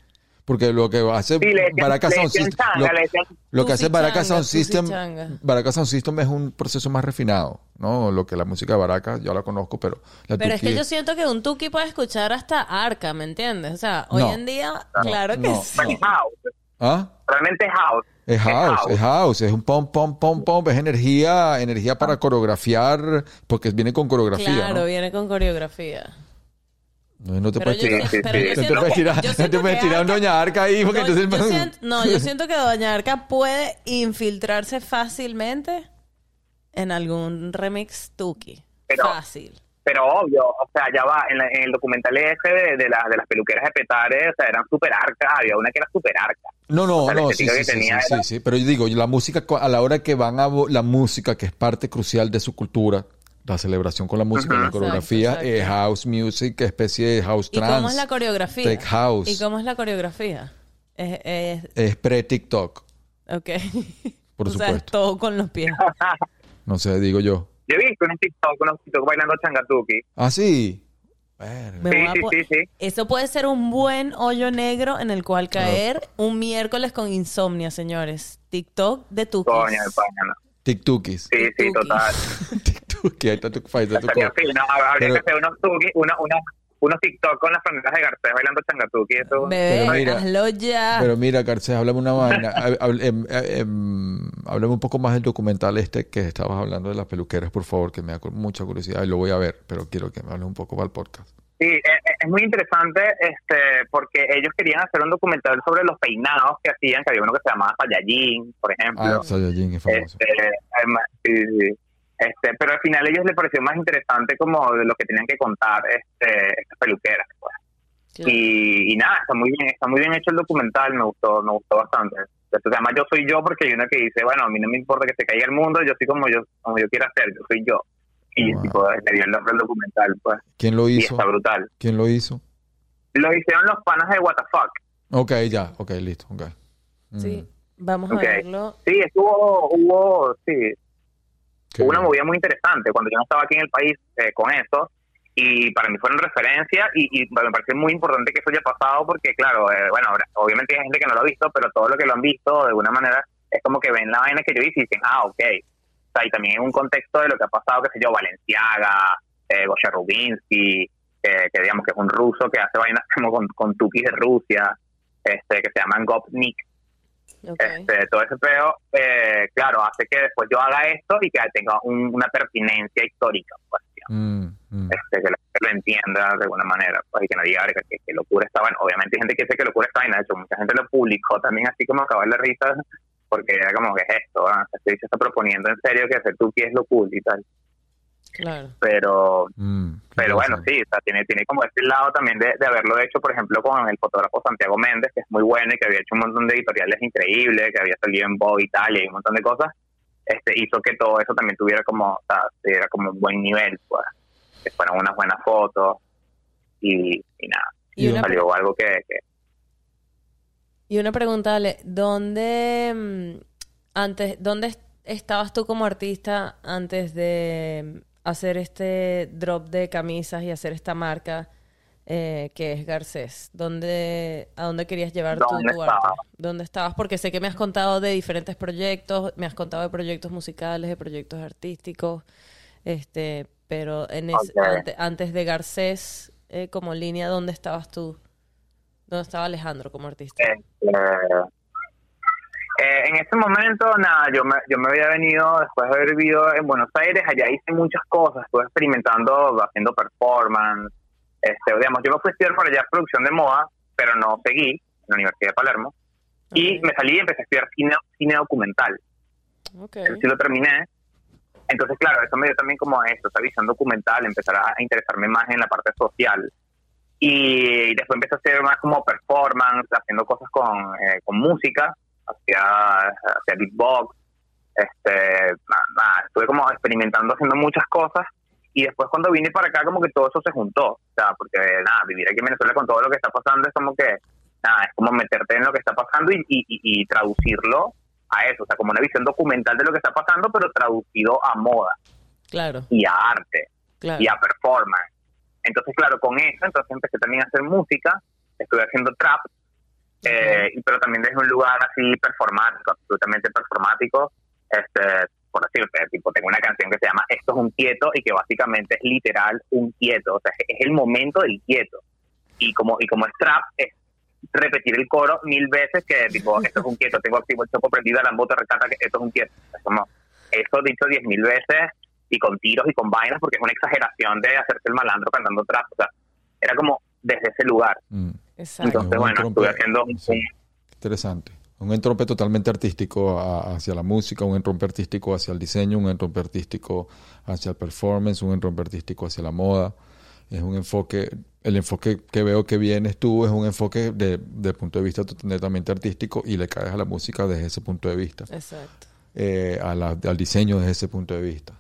Porque lo que hace le Sound System, lo, que hace Sound System, Sound System es un proceso más refinado, ¿no? Lo que la música de Baracas, yo la conozco, pero la Pero es que yo siento que un tuki puede escuchar hasta arca, ¿me entiendes? O sea, hoy No. en día, claro que no, sí. ¿Ah? Realmente es house. Es house, es house, es un pom, pom, pom, pom, es energía, energía para coreografiar, porque viene con coreografía, Claro, ¿no? viene con coreografía. No, no te Pero puedes yo tirar, siento- pero te siento- puedes tirar, yo no te siento puedes que tirar un Doña Arca ahí, porque No, entonces... yo siento, no, yo siento que Doña Arca puede infiltrarse fácilmente en algún remix tuki. Pero- Fácil. Pero obvio, o sea, ya va, en, la- en el documental ese de, de, las de las peluqueras de Petare, o sea, eran super arcas, había una que era super arca. No, no, O sea, la no, sí, sí, sí, sí, era- sí, sí, pero yo digo, la música, a la hora que van a, la música, que es parte crucial de su cultura, la celebración con la música, la coreografía, Exacto, es exacto. house music, especie de house ¿Y trance. cómo es la coreografía? tech house. ¿Y cómo es la coreografía? Es, es- Es pre-TikTok, ok. Por o sea, es supuesto. todo con los pies. no sé, digo yo. Yo he visto unos TikTok, unos TikTok bailando changatuki. Ah, sí. Sí, sí, sí, sí. Eso puede ser un buen hoyo negro en el cual caer un miércoles con insomnia, señores. TikTok de tu Coño, de. TikTokis. Sí, sí, total. TikToki, ahí está tu, ahí está tu Estaría co- fino, ¿no? Habría Pero- que hacer unos una, una, unos TikTok con las franelas de Garcés bailando changatuki. Eso, Bebé, Pero mira, hazlo ya. Pero mira, Garcés, háblame una vaina. Hab- em, em, háblame un poco más del documental este que estabas hablando de las peluqueras, por favor, que me da mucha curiosidad y lo voy a ver, pero quiero que me hables un poco para el podcast. Sí, e- e- es muy interesante este porque ellos querían hacer un documental sobre los peinados que hacían, que había uno que se llamaba Saiyajin, por ejemplo. Ah, Saiyajin es famoso. Este, además, sí, sí. Este, pero al final a ellos les pareció más interesante como de lo que tenían que contar este, estas peluqueras. pues. Claro. Y, y nada, está muy bien, está muy bien hecho el documental, me gustó, me gustó bastante. Se llama Yo soy yo porque hay una que dice, bueno, a mí no me importa que se caiga el mundo, yo soy como yo, como yo quiera ser, yo soy yo. Y Wow. tipo, le dio el nombre al documental, pues. ¿Quién lo Y hizo? está brutal. ¿Quién lo hizo? Lo hicieron los panas de What the Fuck. Ok, ya, ok, listo, ok. Mm, Sí, vamos Ok. a verlo. Sí, estuvo, hubo, sí, qué hubo una movida muy interesante cuando yo no estaba aquí en el país eh, con eso y para mí fueron referencia y, y me pareció muy importante que eso haya pasado porque claro, eh, bueno, obviamente hay gente que no lo ha visto, pero todo lo que lo han visto de alguna manera es como que ven la vaina que yo hice y dicen, ah, ok. O sea, y también en un contexto de lo que ha pasado, qué sé yo, Valenciaga, eh, Gosha Rubinsky, eh, que digamos que es un ruso que hace vainas como con, con tukis de Rusia, este que se llaman Gopnik, Este, todo ese peo, eh, claro, hace que después yo haga esto y que tenga un- una pertinencia histórica, pues. Mm, mm. este, que la gente lo entienda de alguna manera, pues, y que no diga "Verga, que, que locura está bueno. Obviamente hay gente que dice que locura está vaina, de hecho, mucha gente lo publicó también así como acabar la risa, porque era como que es esto. O sea, bicho está proponiendo en serio que hacer tú es lo cool y tal. Claro. Pero Mm, pero bueno, sí, o sea, tiene, tiene como este lado también de, de haberlo hecho, por ejemplo, con el fotógrafo Santiago Méndez, que es muy bueno y que había hecho un montón de editoriales increíbles, que había salido en Vogue Italia y un montón de cosas, este hizo que todo eso también tuviera como, o sea, tuviera como un buen nivel, pues, que fueran unas buenas fotos y, y nada, Y una, salió algo que, que y una pregunta, Ale, ¿dónde mm, antes, dónde est- estabas tú como artista antes de hacer este drop de camisas y hacer esta marca eh, que es Garcés? ¿Dónde, ¿A dónde querías llevar tú ¿Dónde tu arte? ¿Dónde estabas? Porque sé que me has contado de diferentes proyectos, me has contado de proyectos musicales, de proyectos artísticos, este, pero en ante- antes de Garcés eh, como línea, ¿dónde estabas tú? ¿Dónde estaba Alejandro como artista? Este, eh, en ese momento, nada, yo me, yo me había venido, después de haber vivido en Buenos Aires, allá hice muchas cosas, estuve experimentando, haciendo performance, este, digamos, yo me fui a estudiar por allá producción de moda, pero no seguí en la Universidad de Palermo, y me salí y empecé a estudiar cine, cine documental, Ok. Eso sí lo terminé, entonces claro, eso me dio también como esto, esa visión documental, empezar a, a interesarme más en la parte social, y después empecé a hacer más como performance, haciendo cosas con, eh, con música, hacía, hacía beatbox, este, nada, estuve como experimentando haciendo muchas cosas y después cuando vine para acá como que todo eso se juntó, o sea, porque nada, vivir aquí en Venezuela con todo lo que está pasando es como que, nada, es como meterte en lo que está pasando y, y, y- y traducirlo a eso, o sea, como una visión documental de lo que está pasando, pero traducido a moda Claro, y a arte claro. y a performance. Entonces, claro, con eso, entonces empecé también a hacer música, estuve haciendo trap, eh, pero también desde un lugar así performático, absolutamente performático, este, por decirte, tipo, tengo una canción que se llama Esto es un quieto y que básicamente es literal un quieto, o sea, es el momento del quieto. Y como, y como es trap, es repetir el coro mil veces que tipo, esto es un quieto, tengo activo el chopo prendido, la moto recata que esto es un quieto. Es como, eso dicho diez mil veces y con tiros y con vainas porque es una exageración de hacerse el malandro cantando trap, o sea, era como desde ese lugar. Mm, Exacto. Entonces, un bueno, estuve haciendo un- sí, Interesante. Un entrompe totalmente artístico a- hacia la música, un entrompe artístico hacia el diseño, un entrompe artístico hacia el performance, un entrompe artístico hacia la moda. Es un enfoque, el enfoque que veo que vienes tú es un enfoque de, de punto de vista netamente artístico y le caes a la música desde ese punto de vista, Exacto. eh, a la- al diseño desde ese punto de vista.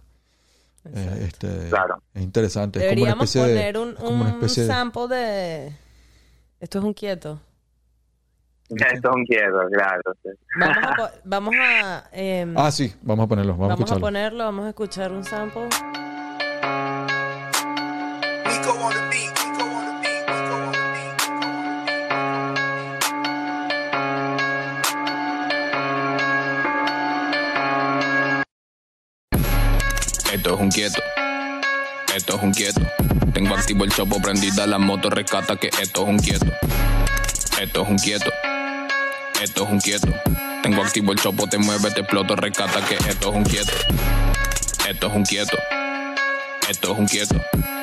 Eh, exacto. este, Claro. Es interesante. Deberíamos es como una especie poner de, un, como una un especie de- sample de... Esto es un quieto. Esto es un quieto, claro. sí. Vamos a... po- Vamos a, em, Ah, sí, vamos a ponerlo, vamos, a vamos a escucharlo. ponerlo, vamos a escuchar un sample. Esto es un quieto. Esto es un quieto. Tengo activo el chopo prendida, la moto rescata que esto es un quieto. Esto es un quieto. Esto es un quieto. Tengo activo el chopo, te mueve, te exploto, rescata que esto es un quieto. Esto es un quieto. Esto es un quieto.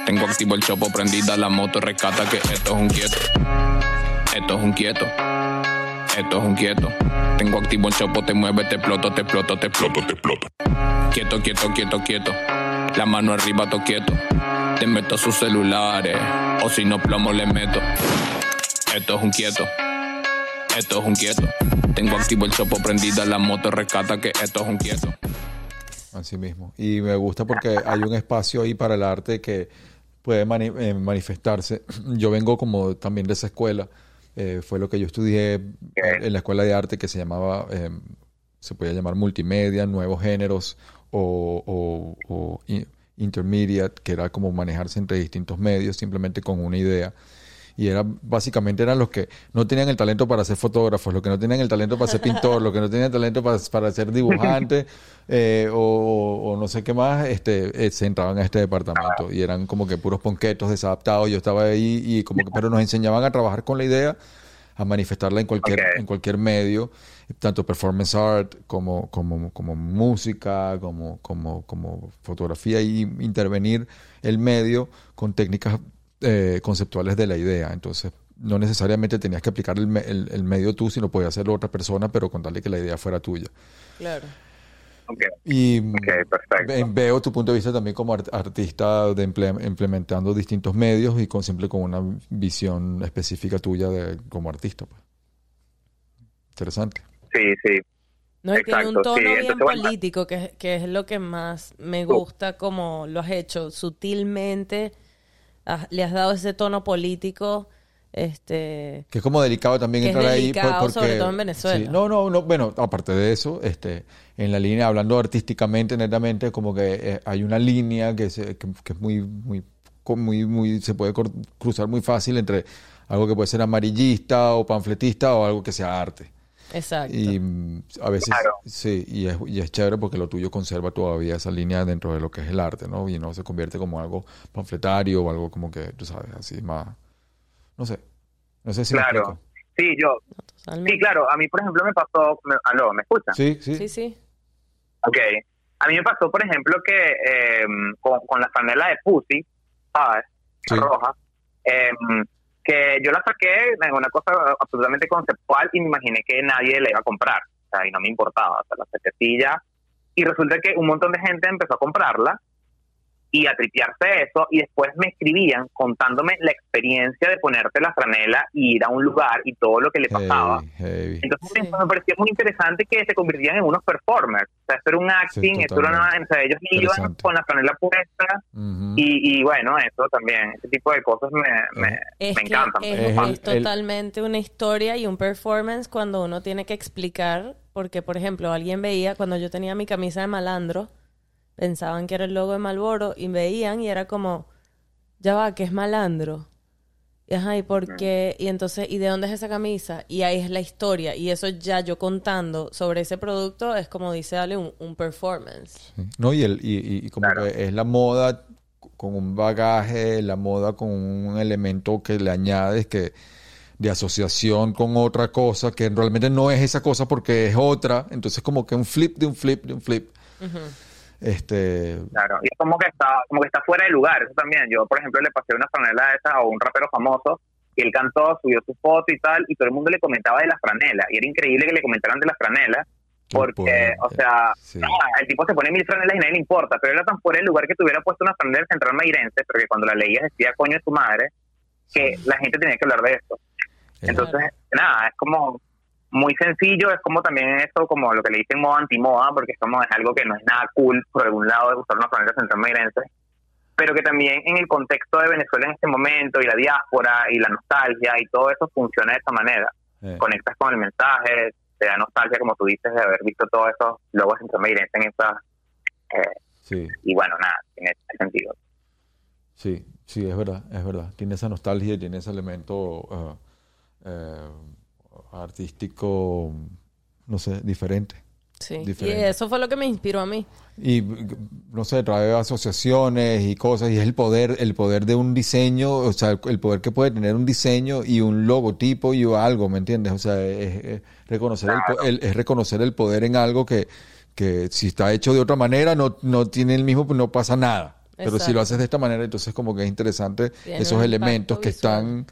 Tengo activo el chopo prendida, la moto rescata que esto es un quieto. Esto es un quieto. Esto es un quieto. Tengo activo el chopo, te mueve, te exploto, te exploto, te exploto, te exploto. Quieto, quieto, quieto, quieto. La mano arriba, to quieto. Te meto sus celulares. O si no, plomo le meto. Esto es un quieto. Esto es un quieto. Tengo activo el chopo prendida, la moto rescata que esto es un quieto. Así mismo. Y me gusta porque hay un espacio ahí para el arte que puede mani- eh, manifestarse. Yo vengo como también de esa escuela. Eh, fue lo que yo estudié en la escuela de arte que se llamaba, eh, se podía llamar multimedia, nuevos géneros o, o- intermediate, que era como manejarse entre distintos medios simplemente con una idea. Y era básicamente eran los que no tenían el talento para ser fotógrafos, los que no tenían el talento para ser pintor, los que no tenían talento para, para ser dibujante eh, o, o- o no sé qué más, este, eh, se entraban a este departamento y eran como que puros ponquetos desadaptados. Yo estaba ahí y como que, pero nos enseñaban a trabajar con la idea a manifestarla en cualquier, en cualquier medio, tanto performance art como, como, como música, como, como, como fotografía, y intervenir el medio con técnicas eh, conceptuales de la idea. Entonces, no necesariamente tenías que aplicar el, me- el- el medio tú, sino podía hacerlo otra persona, pero contarle que la idea fuera tuya. Claro. Ok, Y veo tu punto de vista también como art- artista de implementando distintos medios y con siempre con una visión específica tuya de como artista. pues. Interesante. Sí, sí. No, y tiene un Exacto, tono sí, bien entonces, bueno. político, que, es- que es lo que más me gusta, como lo has hecho sutilmente, has- le has dado ese tono político, este, Que es como delicado también Que es entrar ahí. delicado, por- sobre todo en Venezuela. Sí. No, no, no. Bueno, aparte de eso, este, en la línea, hablando artísticamente, netamente, como que eh, hay una línea que, se- que, que es muy, muy, muy, muy, se puede cruzar muy fácil entre algo que puede ser amarillista o panfletista o algo que sea arte. exacto. Y mm, a veces, Claro. sí, y es, y es chévere porque lo tuyo conserva todavía esa línea dentro de lo que es el arte, ¿no? Y no se convierte como algo panfletario o algo como que, tú sabes, así más, no sé, no sé si me Claro. Sí, yo. Totalmente. Sí, claro. A mí, por ejemplo, me pasó. Me, aló, ¿me escuchan? Sí, sí. Sí, sí. Ok. A mí me pasó, por ejemplo, que eh, con, con la franela de Pussy, ¿sabes? Sí. Roja. eh, que yo la saqué en una cosa absolutamente conceptual y me imaginé que nadie la iba a comprar. O sea, y no me importaba. O sea, la saqué. Y resulta que un montón de gente empezó a comprarla y a tripearse eso y después me escribían contándome la experiencia de ponerte la franela y ir a un lugar y todo lo que le pasaba. Entonces Sí. me parecía muy interesante que se convirtieran en unos performers. O sea, esto era un acting, esto era una, o sea, ellos iban con la franela puesta y, y bueno, eso también, ese tipo de cosas me, me, Es me encantan. es, Es el- es totalmente una historia y un performance cuando uno tiene que explicar, porque por ejemplo, alguien veía, cuando yo tenía mi camisa de malandro, pensaban que era el logo de Malboro y veían y era como, ya va, que es malandro. Y, ajá, ¿y por qué? Y entonces, ¿y de dónde es esa camisa? Y ahí es la historia. Y eso ya yo contando sobre ese producto es como dice Ale, un, un performance. Sí. No, y, el, y, y- y como Claro. que es la moda con un bagaje, la moda con un elemento que le añades que de asociación con otra cosa que realmente no es esa cosa porque es otra, entonces como que un flip de un flip de un flip. Este, Claro, y es como que está, como que está fuera de lugar, eso también. Yo, por ejemplo, le pasé una franela de esa a un rapero famoso y él cantó, subió su foto y tal, y todo el mundo le comentaba de la franela. Y era increíble que le comentaran de la franela, porque, o sea, sí. ah, el tipo se pone mil franelas y nadie le importa, pero era tan fuera de lugar que tuviera puesto una franela del Central Mairense, pero que cuando la leías decía coño de tu madre, que la gente tenía que hablar de esto. es- Entonces, nada, es como muy sencillo, es como también eso, como lo que le dicen moda antimoda, porque es como es algo que no es nada cool por algún lado de usar una franela central mairense, pero que también en el contexto de Venezuela en este momento y la diáspora y la nostalgia y todo eso funciona de esa manera. eh, Conectas con el mensaje, te da nostalgia, como tú dices, de haber visto todos esos logos central mairenses en esas... eh, sí, y bueno, nada, tiene sentido. sí, sí, es verdad, es verdad. Tiene esa nostalgia y tiene ese elemento ah, eh, artístico, no sé, diferente. Sí. Y Diferente. eso fue lo que me inspiró a mí. Y no sé, trae asociaciones y cosas, y es el poder, el poder de un diseño, o sea, el, poder que puede tener un diseño y un logotipo y algo, ¿me entiendes? O sea, es, es reconocer, el, po- el- es reconocer el poder en algo que, que si está hecho de otra manera no, no tiene el mismo, pues no pasa nada. Pero si lo haces de esta manera, entonces como que es interesante Tiene esos elementos que visual. están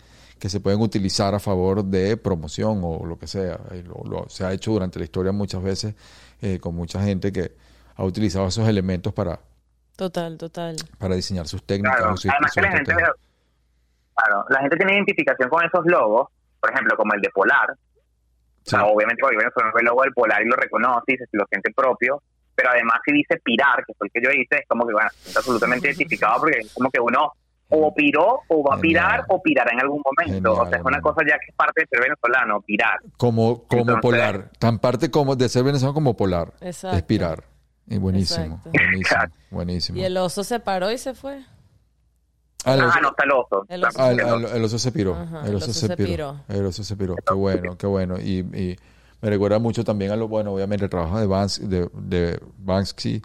que se pueden utilizar a favor de promoción o lo que sea. Y lo- lo- se ha hecho durante la historia muchas veces eh, con mucha gente que ha utilizado esos elementos para, Total, total. para diseñar sus técnicas. Claro, o sus- además sus que la gente, estrategias. claro, la gente tiene identificación con esos logos, por ejemplo, como el de Polar. O Sí. sea, obviamente cuando ve el logo del Polar y lo reconoce y se lo siente propio, pero además si dice Pirar, que fue el que yo hice, es como que, bueno, está absolutamente identificado porque es como que uno o piró o va a pirar Genial. o pirará en algún momento. o sea, es una cosa ya que es parte de ser venezolano, pirar. Como, como Entonces- polar, tan parte como de ser venezolano como polar. Exacto. Expirar. Y buenísimo, Exacto. buenísimo, Exacto. buenísimo. Y el oso se paró y se fue. Ah, el ah, no, está el oso. El oso. Está- Ah, el, el oso. el- el oso se piró. Ajá, el oso, se, piró. El oso se piró. Qué bueno, qué bueno. Y, y me recuerda mucho también a lo bueno, obviamente, el trabajo de, Bans, de, de Banksy.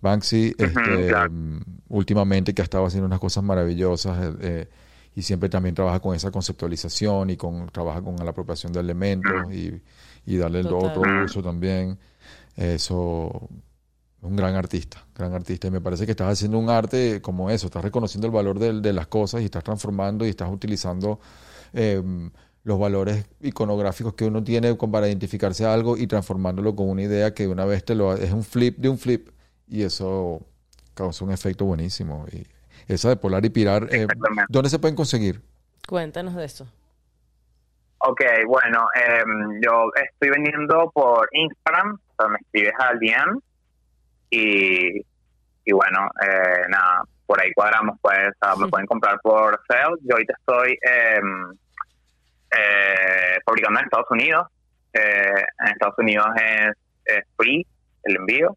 Banksy, este, claro. mm, últimamente, que ha estado haciendo unas cosas maravillosas. eh, eh, y siempre también trabaja con esa conceptualización y con trabaja con la apropiación de elementos y, y darle el otro uso también. Eso, un gran artista, gran artista. Y me parece que estás haciendo un arte como eso, estás reconociendo el valor de, de las cosas y estás transformando y estás utilizando eh, los valores iconográficos que uno tiene para identificarse a algo y transformándolo con una idea que una vez te lo es un flip de un flip y eso causa un efecto buenísimo. Y esa de Polar y Pirar, eh. ¿dónde se pueden conseguir? Cuéntanos de eso. Ok, bueno, em, yo estoy vendiendo por Instagram, o sea, me escribes al DM y, y bueno, eh, nada, por ahí cuadramos, pues, o sea, me pueden comprar por sale. Yo ahorita estoy em, eh, fabricando en Estados Unidos. Eh, en Estados Unidos es, es free el envío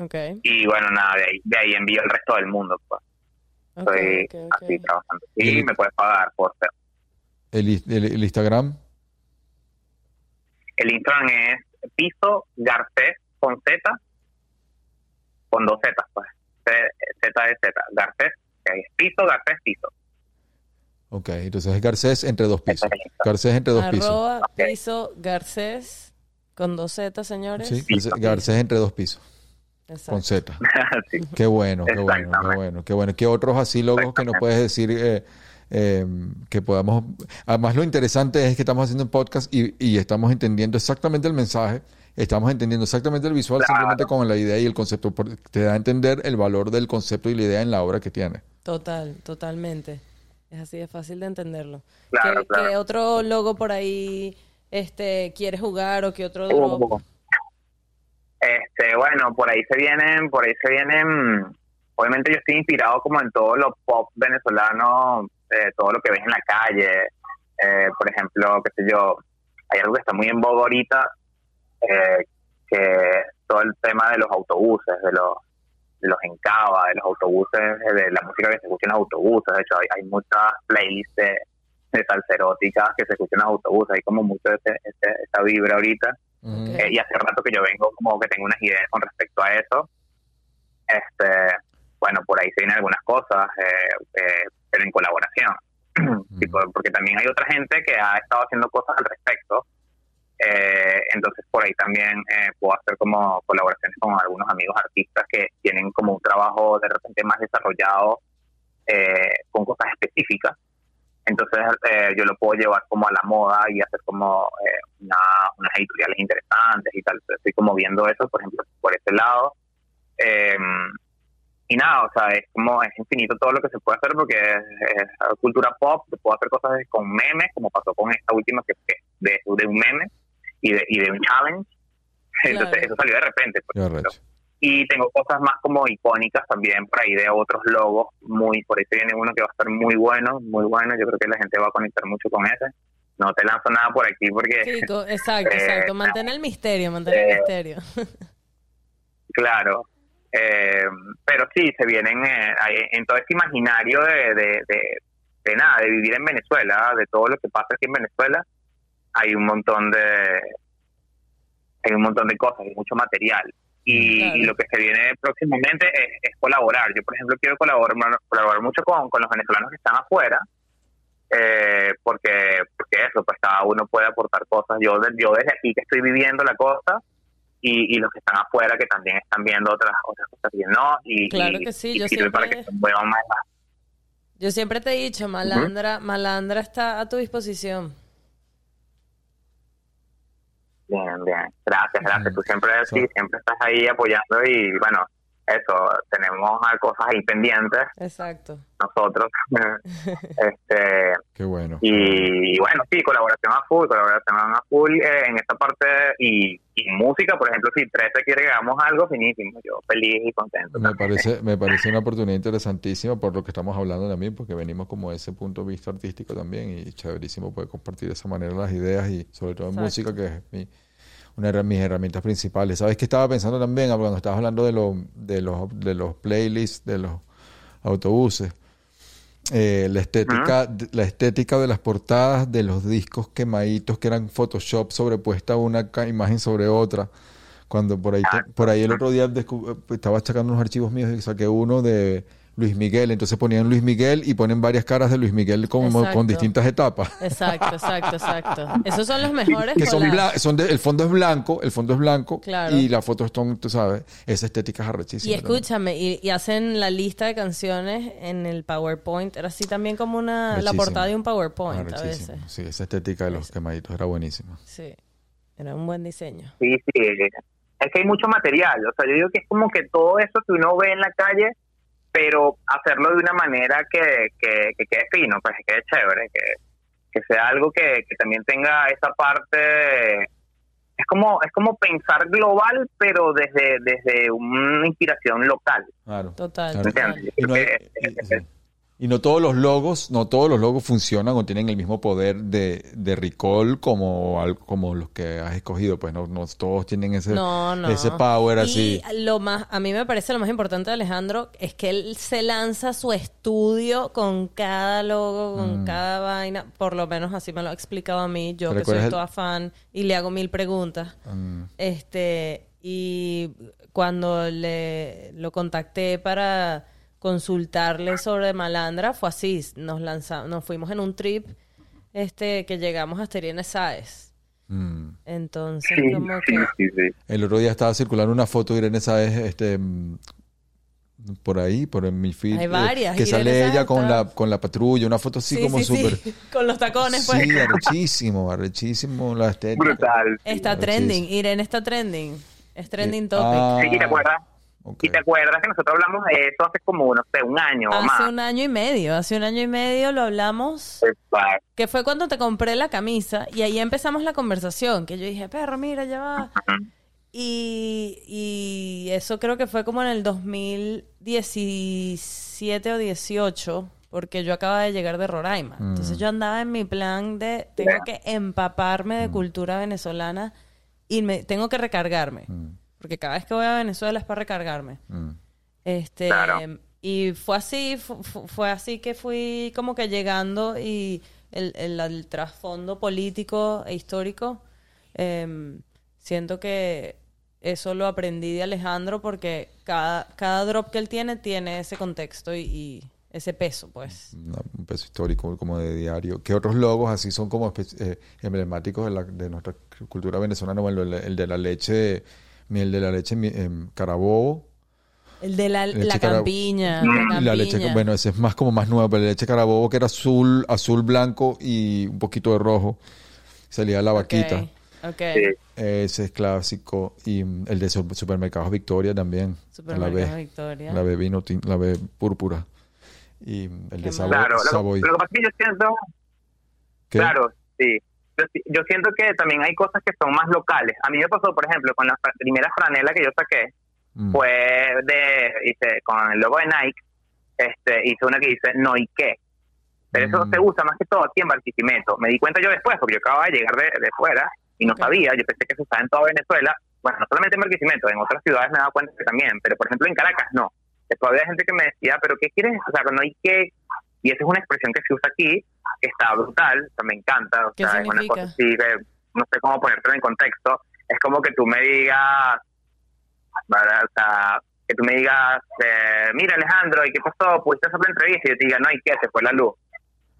Ok. y bueno, nada, de ahí, de ahí envío el resto del mundo. Pues. Estoy ok, ok. así trabajando. Y me puedes pagar por sale. El, i- el- el Instagram, El Instagram es piso Garcés con Z, con dos Z, pues. Z de Z, Garcés, que es piso, Garcés, piso. ok, entonces es Garcés entre dos pisos. Garcés entre dos pisos. Arroba piso Garcés con dos Z, señores. Sí, Garcés, Garcés entre dos pisos, Exacto. con Z. Sí. Qué bueno, qué bueno, qué bueno, qué bueno. ¿Qué otros así logos que nos puedes decir eh, eh, que podamos... Además lo interesante es que estamos haciendo un podcast y, y estamos entendiendo exactamente el mensaje, estamos entendiendo exactamente el visual Claro. simplemente con la idea y el concepto. porque Te da a entender el valor del concepto y la idea en la obra que tiene. Total, totalmente. Es así de fácil de entenderlo. Claro, ¿Qué, claro. qué otro logo por ahí este quieres jugar o qué otro drop? Este, bueno, por ahí se vienen, por ahí se vienen, obviamente yo estoy inspirado como en todo lo pop venezolano, eh, todo lo que ves en la calle, eh, por ejemplo, qué sé yo, hay algo que está muy en boga ahorita, eh, que todo el tema de los autobuses, de los de los encaba, de los autobuses, eh, de la música que se escucha en los autobuses, de hecho hay, hay muchas playlists de, de salsa erótica que se escuchan en los autobuses, hay como mucho ese, ese- esa vibra ahorita. Eh, y hace rato que yo vengo como que tengo unas ideas con respecto a eso. Este, bueno, por ahí se vienen algunas cosas, eh, eh, pero en colaboración. Tipo, porque también hay otra gente que ha estado haciendo cosas al respecto. Eh, entonces por ahí también eh, puedo hacer como colaboraciones con algunos amigos artistas que tienen como un trabajo de repente más desarrollado eh, con cosas específicas. Entonces eh, yo lo puedo llevar como a la moda y hacer como eh, una- unas editoriales interesantes y tal. Entonces, Estoy como viendo eso, por ejemplo, por ese lado. Eh, y nada, o sea, es como es infinito todo lo que se puede hacer porque es, es cultura pop, se puede hacer cosas con memes, como pasó con esta última que que de, de un meme y de, y de un challenge. Entonces Claro. eso salió de repente. por arrecho. Y tengo cosas más como icónicas también por ahí de otros logos, muy por ahí se viene uno que va a estar muy bueno, muy bueno, yo creo que la gente va a conectar mucho con ese. No te lanzo nada por aquí porque, Sí, exacto, Eh, exacto. Mantén el misterio, mantén el eh, misterio. claro, eh, pero sí, se vienen eh, en todo este imaginario de, de, de, de nada, de vivir en Venezuela, de todo lo que pasa aquí en Venezuela, hay un montón de hay un montón de cosas, hay mucho material. Y, Claro. y lo que se viene próximamente es, es colaborar. Yo, por ejemplo, quiero colaborar, colaborar mucho con, con los venezolanos que están afuera, eh, porque porque eso, pues cada uno puede aportar cosas. Yo, yo desde aquí que estoy viviendo la cosa, y, y los que están afuera que también están viendo otras otras cosas que no y Claro y- que sí, yo sirve para siempre- que se más Yo siempre te he dicho, Malandra, Malandra está a tu disposición. Bien bien. Gracias gracias. Ujú. tú siempre sí siempre estás ahí apoyando y bueno eso tenemos cosas ahí pendientes Exacto. nosotros este Qué bueno. y, y bueno sí colaboración a full colaboración a full eh, en esta parte y, y música por ejemplo si 13 quiere que hagamos algo finísimo yo feliz y contento Me parece, me parece una oportunidad interesantísima por lo que estamos hablando también, porque venimos como de ese punto de vista artístico también y chéverísimo poder compartir de esa manera las ideas y sobre todo en Exacto. música, que es mi, una de mis herramientas principales. ¿Sabes qué estaba pensando también cuando estabas hablando de, lo- de, los, de los playlists, de los autobuses? Eh, la estética la estética de las portadas de los discos quemaditos que eran Photoshop sobrepuesta una imagen sobre otra cuando por ahí te- por ahí el otro día estaba checando unos archivos míos y saqué uno de Luis Miguel, entonces ponían Luis Miguel y ponen varias caras de Luis Miguel como Exacto. con distintas etapas. Exacto, exacto, exacto. Esos son los mejores Que son, son de- el fondo es blanco, el fondo es blanco Claro. y las fotos son, tú sabes, esa estética es arrechísima. Y escúchame, y, y hacen la lista de canciones en el PowerPoint. Era así también como una la portada de un PowerPoint a veces. Sí, esa estética de los quemaditos era buenísima. Sí. Era un buen diseño. Sí, sí. Es que hay mucho material. O sea, yo digo que es como que todo eso que uno ve en la calle, pero hacerlo de una manera que, que, que quede fino, pues que quede chévere, que, que sea algo que, que también tenga esa parte. Es como es como pensar global, pero desde desde una inspiración local. Claro. Total. Total. ¿Entiendes? Y no, hay- Creo que- y- sí. Y no todos los logos, no todos los logos funcionan o tienen el mismo poder de, de recall como, como los que has escogido. Pues no, no todos tienen ese, No, no. ese power así. Y lo más, a mí me parece lo más importante de Alejandro es que él se lanza su estudio con cada logo, con cada vaina. Por lo menos así me lo ha explicado a mí. Yo que soy ¿Recuerdas el- toda fan y le hago mil preguntas. Mm, Este, y cuando le lo contacté para consultarle sobre Malandra, fue así, nos lanzamos, nos fuimos en un trip este que llegamos hasta Irene Sáez. mm. Entonces, Sí, como sí, que sí, sí. El otro día estaba circulando una foto de Irene Sáez, este, por ahí, por en mi feed. Hay eh, varias, que Irene sale Sáez ella con la, con la patrulla, una foto así Sí, como sí, súper. sí, con los tacones pues. Sí, arrechísimo, arrechísimo la estética. Brutal. Está Arrechísimo. trending, Irene está trending. Es trending Eh, topic. ah, Sí, ¿te acuerdas? Y te acuerdas que nosotros hablamos de eso hace como, no sé, un año o hace más. un año y medio, hace un año y medio lo hablamos. Exacto. Que fue cuando te compré la camisa y ahí empezamos la conversación. Que yo dije, perro, mira, ya va. Y, y eso creo que fue como en el 2017 o 18, porque yo acababa de llegar de Roraima. Entonces yo andaba en mi plan de, tengo que empaparme de cultura venezolana y me, tengo que recargarme. Porque cada vez que voy a Venezuela es para recargarme. Mm. Este, Claro. y fue así, fu- fu- fue, así que fui como que llegando y el, el- el trasfondo político e histórico, em, siento que eso lo aprendí de Alejandro porque cada, cada drop que él tiene tiene ese contexto y, y ese peso, pues. Una- un peso histórico como de diario. ¿Qué otros logos así son como eh, emblemáticos de, la- de nuestra cultura venezolana? Bueno, el, el de la leche, miel de la leche, em, carabobo. El de la, Leche la campiña. Y la leche, bueno, ese es más como más nuevo, pero la leche carabobo que era azul, azul, blanco y un poquito de rojo. Salía la vaquita. Ok, ok. Sí. Ese es clásico. Y mm, el de su- supermercados Victoria también. Supermercados la. Victoria. La B vino, la B púrpura. Y mm, el Qué de. Savoy. Claro, lo, Savoy. lo que pasa es que yo siento, ¿Qué? claro, sí. Yo, si- yo siento que también hay cosas que son más locales. A mí me pasó, por ejemplo, con la primera franela que yo saqué, Mm. fue de, hice, con el logo de Nike, este, hice una que dice no y qué. Pero eso Mm. se usa más que todo aquí en Barquisimeto. Me di cuenta yo después, porque yo acababa de llegar de, de fuera y no sabía. Yo pensé que se usaba en toda Venezuela. Bueno, no solamente en Barquisimeto, en otras ciudades me he dado cuenta que también. Pero, por ejemplo, en Caracas no. Después había gente que me decía, ¿pero qué quieres? O sea, no hay qué. Y esa es una expresión que se usa aquí, que está brutal, o sea, me encanta. O ¿Qué sea, es una significa? cosa así que no sé cómo ponértelo en contexto. Es como que tú me digas, ¿verdad? O sea, que tú me digas, eh, mira Alejandro, ¿y qué pasó? ¿Pudiste hacer la entrevista? Y yo te diga, no, ¿y qué? Se fue la luz.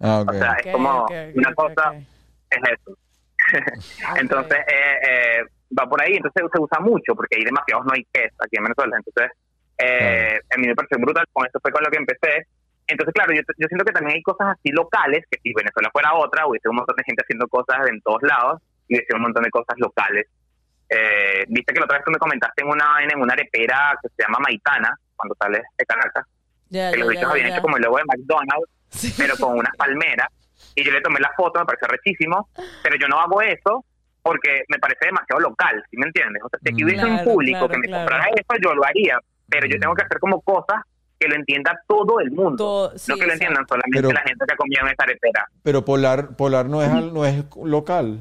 Ah, ok. O sea, es como ok, ok, una cosa, es eso. Entonces, eh, eh, va por ahí, entonces se usa mucho, porque hay demasiados no hay que aquí en Venezuela. Entonces, eh, a mí me pareció brutal, con eso fue con lo que empecé. Entonces, claro, yo, yo siento que también hay cosas así locales, que si Venezuela fuera otra, hubiese un montón de gente haciendo cosas en todos lados, y hubiese un montón de cosas locales. Eh, Viste que la otra vez tú me comentaste en una en una arepera que se llama Maitana, cuando sales de Caracas, que los bichos ya, habían hecho como el logo de McDonald's, Sí. pero con unas palmeras. Y yo le tomé la foto, me pareció rechísimo, pero yo no hago eso porque me parece demasiado local, ¿sí me entiendes? O sea, si aquí hubiese un público claro, que me claro. comprara eso, yo lo haría, pero yo tengo que hacer como cosas que lo entienda todo el mundo. Todo- sí, no que lo entiendan solamente Pero- la gente que ha comido en esa aretera. Pero Polar, Polar no es, no es local.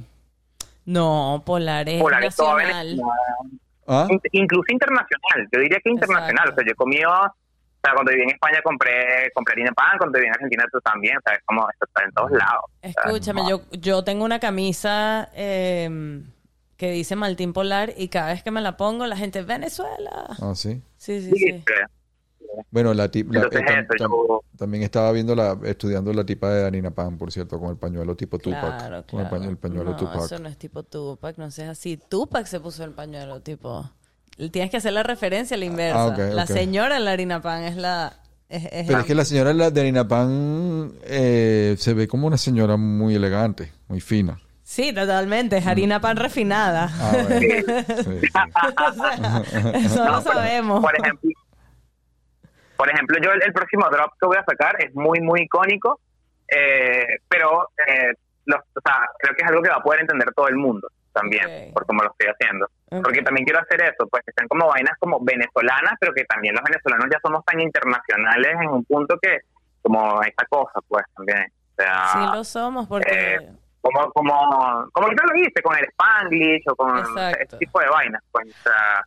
No, Polar es Polar es nacional. ¿Ah? In- Incluso internacional, yo diría que internacional. Exacto. O sea, yo he comido, o sea, cuando viví en España compré, compré harina de pan, cuando viví en Argentina tú también, o sea, es como, esto está en todos lados. Escúchame, yo, yo tengo una camisa eh, que dice Maltín Polar y cada vez que me la pongo la gente, Venezuela. Ah, sí. Sí, sí, sí, sí. Bueno, la yo- también estaba viendo la estudiando la tipa de Harina Pan, por cierto, con el pañuelo tipo Tupac, Claro, con el claro. pañuelo, el pañuelo no, Tupac. eso no es tipo Tupac, no seas así. Tupac se puso el pañuelo, tipo... Tienes que hacer la referencia a la inversa. Ah, ok, La señora en la harina pan es la... Es, es Pero la- es que la señora la de Harina Pan eh, se ve como una señora muy elegante, muy fina. Sí, totalmente. Es harina pan refinada. Ah, bueno. Sí, sí. O sea, eso No, lo sabemos. Por ejemplo, por ejemplo, yo el, el próximo drop que voy a sacar es muy, muy icónico, eh, pero eh, los- o sea, creo que es algo que va a poder entender todo el mundo también, Ok. por cómo lo estoy haciendo. Ok. Porque también quiero hacer eso, pues que sean como vainas como venezolanas, pero que también los venezolanos ya somos tan internacionales en un punto que, como esta cosa, pues también. O sea, Sí lo somos porque... eh, como, como, como tú lo dijiste, con el Spanglish o con Exacto. ese tipo de vainas, pues, o sea,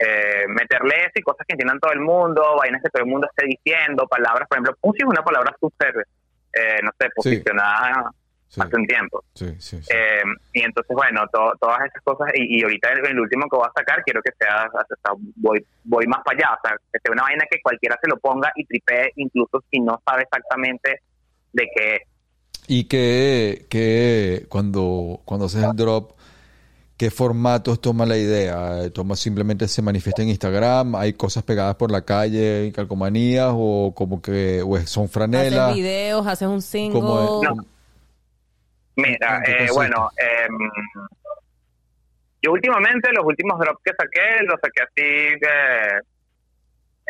eh, meterle y cosas que entiendan todo el mundo, vainas que todo el mundo esté diciendo, palabras, por ejemplo, pussy es una palabra súper, eh, no sé, posicionada Sí, hace un tiempo. sí, sí, sí. Eh, y entonces, bueno, to- todas esas cosas, y, y ahorita el, el último que voy a sacar, quiero que sea, o sea, voy, voy más para allá, o sea, que sea una vaina que cualquiera se lo ponga y tripee, incluso si no sabe exactamente de qué es. Y que, que cuando, cuando haces el drop, ¿qué formatos toma la idea? Eh, ¿Toma simplemente se manifiesta en Instagram? ¿Hay cosas pegadas por la calle, calcomanías? ¿O como que o son franelas? Haces videos, haces un single. ¿Cómo es? No. Mira, ¿En qué eh, bueno, em, yo últimamente, los últimos drops que saqué, los saqué así, que,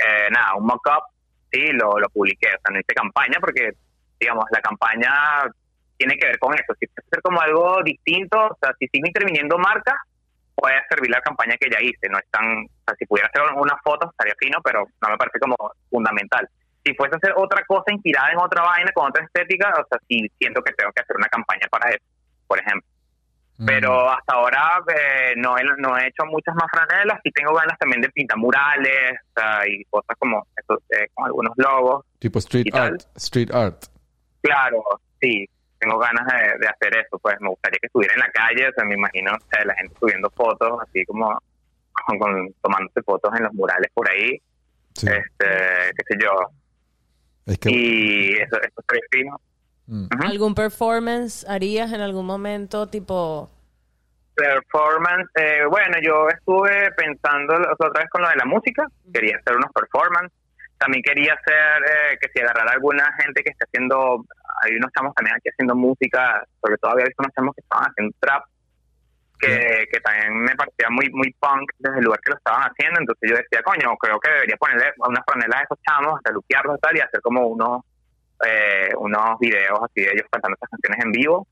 eh, nada, un mock-up, sí, lo, lo publiqué, o sea, no hice campaña porque, digamos, la campaña tiene que ver con eso, si quiere hacer como algo distinto, o sea, si sigo interviniendo marcas, puede servir la campaña que ya hice, no es tan, o sea, si pudiera hacer una foto estaría fino, pero no me parece como fundamental. Si fuese a hacer otra cosa inspirada en otra vaina, con otra estética, o sea, sí siento que tengo que hacer una campaña para eso, por ejemplo. Mm. Pero hasta ahora eh, no, he, no he hecho muchas más franelas y tengo ganas también de pintar murales y cosas como eso, eh, con algunos logos. Tipo street art. Street art. Claro, sí, tengo ganas de, de hacer eso. Pues me gustaría que estuviera en la calle, o sea, me imagino o sea, la gente subiendo fotos, así como con, con- tomándose fotos en los murales por ahí, Sí. este, qué sé yo. Es que... Y eso, eso es fino. mm. ¿Algún performance harías en algún momento, tipo... Performance, eh, bueno, yo estuve pensando o sea, otra vez con lo de la música, quería hacer unos performance, también quería hacer eh, que si agarrar a alguna gente que esté haciendo, hay unos chamos también aquí haciendo música, sobre todo había visto unos chamos que estaban haciendo trap, que, que también me parecía muy muy punk desde el lugar que lo estaban haciendo, entonces yo decía, coño, creo que debería ponerle unas franelas a esos chamos, hasta luquearlos y tal, y hacer como unos, eh, unos videos así de ellos cantando esas canciones en vivo,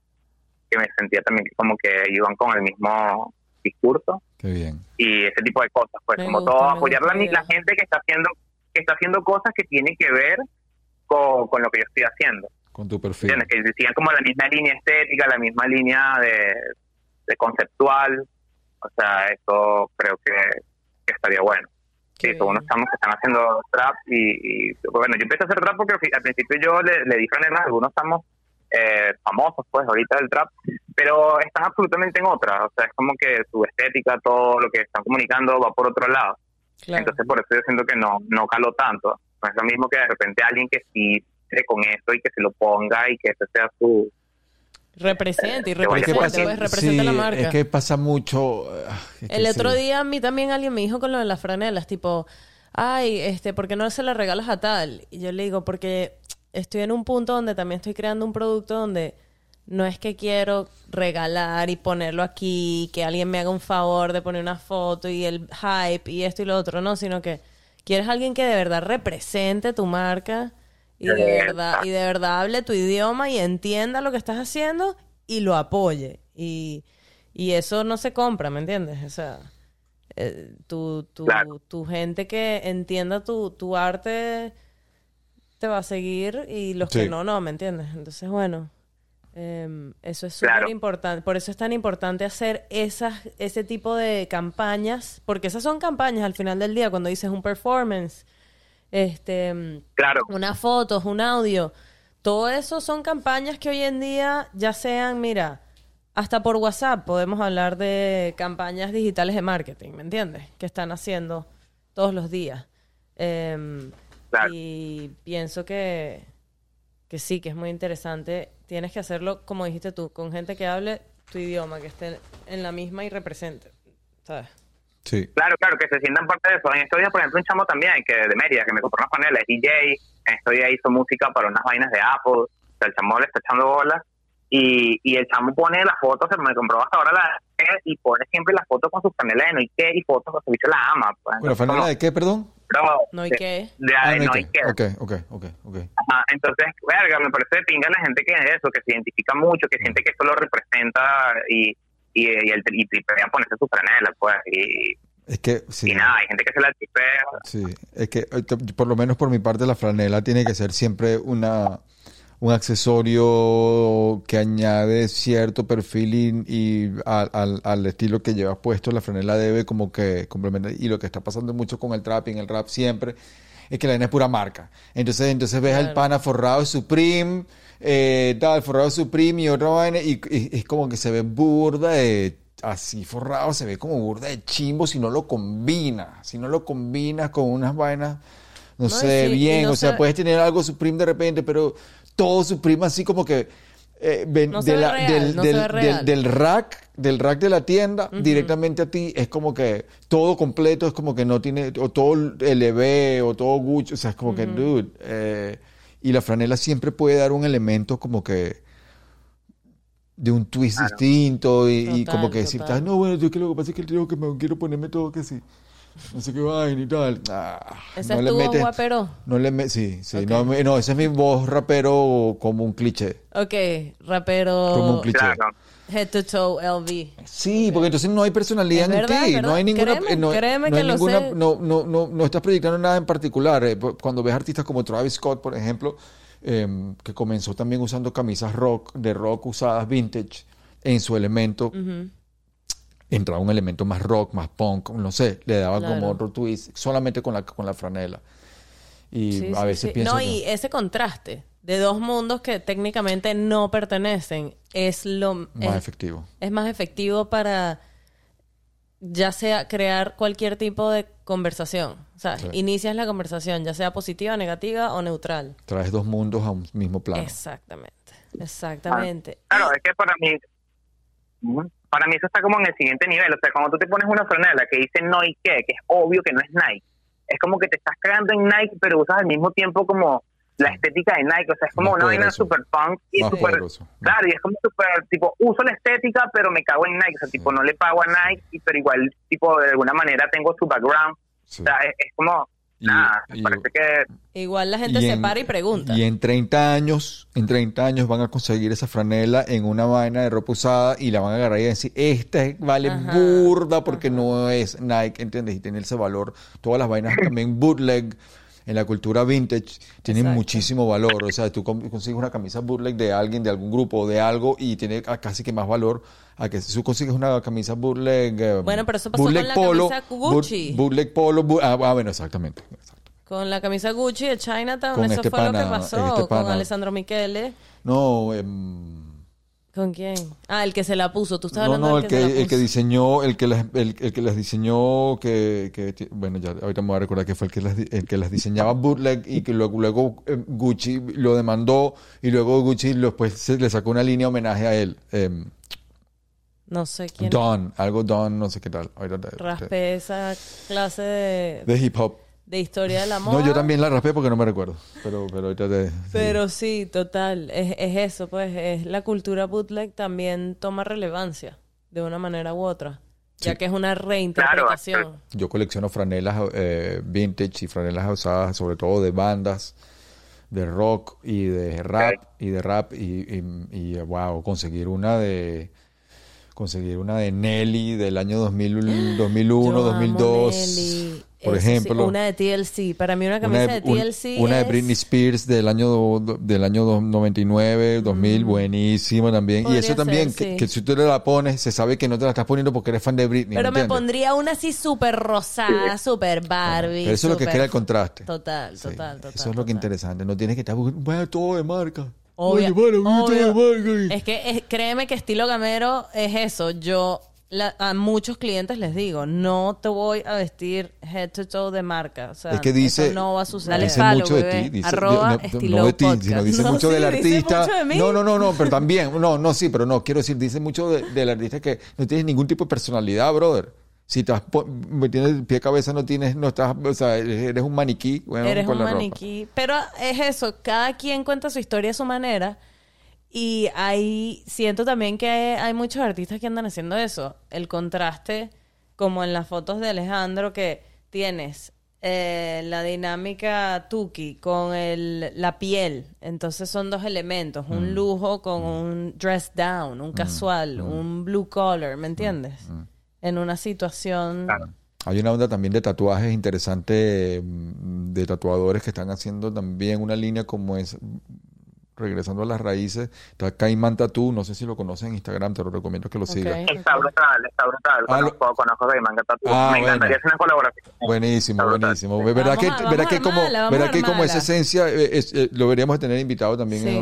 que me sentía también como que iban con el mismo discurso. Qué bien. y ese tipo de cosas pues Me como gusta, todo apoyar la, la gente que está haciendo que está haciendo cosas que tienen que ver con, con lo que yo estoy haciendo Con tu perfil. ¿entiendes? que sigan como la misma línea estética la misma línea de, de conceptual o sea eso creo que, que estaría bueno Sí, son unos chamos que están haciendo trap y, y, bueno, yo empecé a hacer trap porque al principio yo le, le di a algunos chamos eh, famosos, pues, ahorita del trap, pero están absolutamente en otra, o sea, es como que su estética, todo lo que están comunicando va por otro lado, Claro. entonces por eso yo siento que no, no caló tanto, no es lo mismo que de repente alguien que sí con eso y que se lo ponga y que ese sea su... Representa y Que vaya representa, por pues representa sí, la marca. Es que pasa mucho. ah, es que El otro sí. día a mí también alguien me dijo con lo de las franelas, tipo, ay, este, ¿por qué no se las regalas a tal? Y yo le digo, porque estoy en un punto donde también estoy creando un producto donde no es que quiero regalar y ponerlo aquí, que alguien me haga un favor de poner una foto y el hype y esto y lo otro, no, sino que quieres alguien que de verdad represente tu marca y de verdad y de verdad hable tu idioma y entienda lo que estás haciendo y lo apoye y, y eso no se compra, ¿me entiendes? O sea, eh, tu, tu, Claro. tu gente que entienda tu, tu arte te va a seguir y los que no, no, ¿me entiendes? Entonces, bueno, em, eso es súper Claro. importante. Por eso es tan importante hacer esas, ese tipo de campañas, porque esas son campañas al final del día, cuando dices un performance, este, Claro, unas fotos, un audio, todo eso son campañas que hoy en día ya sean, mira, hasta por WhatsApp podemos hablar de campañas digitales de marketing, ¿me entiendes? Que están haciendo todos los días. Em, Claro. Y pienso que, que sí, que es muy interesante. Tienes que hacerlo, como dijiste tú, con gente que hable tu idioma, que esté en la misma y represente. ¿Sabes? Sí. Claro, claro, que se sientan parte de eso. En estos días, por ejemplo, un chamo también, que de Mérida, que me compró unas panelas, es DJ, en estos días hizo música para unas vainas de Apple, o sea, el chamo le está echando bolas, y, y el chamo pone las fotos, se me compró hasta ahora la y pone siempre las fotos con sus panelas de Noike y fotos con su bicho la ama. Pues. Bueno, Entonces, ¿franela como- de qué, perdón? pero- No hay de- que. De, Ah, de Nike. Noike. Ok, ok, ok, ok. Ajá, entonces, verga, me parece de pinga la gente que es eso, que se identifica mucho, que siente que eso lo representa y, y, y, el, y tripea ponerse su franela, pues, y, Es que, sí. y nada, hay gente que se la tripea. Sí, es que eh, por lo menos por mi parte la franela tiene que ser siempre una un accesorio que añade cierto perfil y, y al, al- al estilo que llevas puesto, la franela debe como que complementar. Y lo que está pasando mucho con el trap y en el rap siempre es que la vaina es pura marca. Entonces, entonces ves al Claro. pana forrado de Supreme, eh, tal, forrado Supreme y otra vaina, y, es como que se ve burda de así forrado, se ve como burda de chimbo si no lo combinas, si no lo combinas con unas vainas, no, No, sé, sí, bien, no o sea, se- puedes tener algo Supreme de repente, pero todo Supreme así como que eh, ven- No se de ve la- real, del, rack, del rack de la tienda directamente a ti, es como que todo completo es como que no tiene, o todo LV o todo Gucci, o sea, es como que, dude, eh, y la franela siempre puede dar un elemento como que de un twist Claro. distinto y, como que decir, total. "Ah, no, bueno, yo que lo que pasa es que tengo que me quiero ponerme todo que sí, no sé qué vaina y tal. Ah, ¿Esa no es le tu voz metes- guapero? no le me, sí, sí, Ok. no, esa es mi voz rapero como un cliché, Ok, rapero como un cliché. Claro. Head to toe LV. Sí, porque entonces no hay personalidad en ti, no hay ninguna, Créeme, eh, no, créeme no hay que lo ninguna, sé. no, no, no, no estás proyectando nada en particular. Eh, Cuando ves artistas como Travis Scott, por ejemplo, eh, que comenzó también usando camisas rock, de rock usadas vintage, en su elemento, entraba un elemento más rock, más punk, no sé, le daba como otro twist, solamente con la, con la franela. Y Sí, a sí, veces sí. pienso No, que- y ese contraste de dos mundos que técnicamente no pertenecen es lo más es, efectivo. es más efectivo para ya sea crear cualquier tipo de conversación. O sea, Sí. inicias la conversación, ya sea positiva, negativa o neutral. Traes dos mundos a un mismo plano. Exactamente. Exactamente. Claro, es que para mí, para mí eso está como en el siguiente nivel. O sea, cuando tú te pones una franela que dice Nike, que es obvio que no es Nike, es como que te estás cagando en Nike, pero usas al mismo tiempo como la estética de Nike. O sea, es como una vaina super punk y Más super. poderoso. Claro, y es como super, tipo, uso la estética, pero me cago en Nike. O sea, tipo, no le pago a Nike, y- pero igual, tipo, de alguna manera tengo su background. Sí. O sea, es, es como, Y- nada, y- parece que Igual la gente Y se en- para y pregunta. Y en 30 años, en 30 años van a conseguir esa franela en una vaina de ropa usada y la van a agarrar y decir, esta vale Ajá, burda porque no es Nike, ¿entiendes? Y tiene ese valor. Todas las vainas también bootleg en la cultura vintage tienen Exacto. muchísimo valor. O sea, tú con- consigues una camisa bootleg de alguien, de algún grupo o de algo y tiene casi que más valor a que si tú consigues una camisa bootleg. eh, Bueno, pero eso pasó con la camisa boot- Gucci. bootleg polo. ah, ah, bueno, exactamente. exacto. Con la camisa Gucci de Chinatown, Con eso este fue lo pana, que pasó este con. Alessandro Michele. No, em, ¿Con quién? Ah, el que se la puso. Tú estás No, hablando no, del el que, se la que, el que diseñó, el que las, el, el que las diseñó, que, que bueno, ya ahorita me voy a recordar que fue el que las, el que las diseñaba bootleg y que luego, luego eh, Gucci lo demandó y luego Gucci después se le sacó una línea homenaje a él. em, No sé quién Don, algo Don, no sé qué tal. Ahorita raspe esa clase de, de hip hop. De historia de la moda. No, yo también la raspé porque no me recuerdo. Pero, pero ahorita te. Pero sí, total. Es, es eso, pues. Es la cultura bootleg también toma relevancia de una manera u otra. Ya Sí. que es una reinterpretación. Yo colecciono franelas eh, vintage y franelas usadas, sobre todo de bandas, de rock y de rap, y de rap, y, y, y, wow, conseguir una de conseguir una de Nelly del año 2000, 2001, Yo amo 2002, Nelly. Por Eso sí, ejemplo. una de TLC. Para mí una Una camisa de, un- TLC una de es- Britney Spears del año del año do- 99, 2000, buenísima también. y eso también, ser, que, sí. que si tú te la pones, se sabe que no te la estás poniendo porque eres fan de Britney. Pero me pondría una así súper rosada, súper Barbie. Pero eso es lo que crea el contraste. Total, Sí, total, total. Eso es lo que total. interesante. No tienes que estar buscando, todo de marca. Obvio, Oye, vale, voy todo de obvio. marca. y- Es que es- créeme que estilo gamero es eso. Yo la- a muchos clientes les digo, no te voy a vestir head to toe de marca. O sea, es que dice, eso no va a suceder. dice Dale mucho follow, de bebé. ti, dice, Arroba no, no de ti, sino dice No, mucho sí, del dice artista. mucho de mí. No, no, no, no, pero también, no, no, sí, pero no, quiero decir, dice mucho de- del artista que no tienes ningún tipo de personalidad, brother. Si estás metiendo el pie a cabeza, no tienes, no estás, o sea, eres un maniquí, bueno, Eres con un la ropa. maniquí. Pero es eso, cada quien cuenta su historia a su manera. Y ahí siento también que hay, muchos artistas que andan haciendo eso. El contraste, como en las fotos de Alejandro, que tienes eh, la dinámica Tuki con el, la piel. Entonces son dos elementos, Mm. un lujo con un dress down, un casual, un blue collar, ¿me entiendes? Mm. En una situación... Claro. Hay una onda también de tatuajes interesante mm, de tatuadores que están haciendo también una línea como es mm, regresando a las raíces. Está Caimán Tattoo, no sé si lo conoces en Instagram, te lo recomiendo que lo sigas. Está brutal, está brutal. Ah, lo- Conozco, conozco de Manga Tattoo. Ah, Me encantaría bueno. hacer una colaboración. Buenísimo, buenísimo. ¿Verdad Vamos que, a- vamos verdad a que como, a que como esa esencia eh, es- eh, lo deberíamos tener invitado también? Sí. en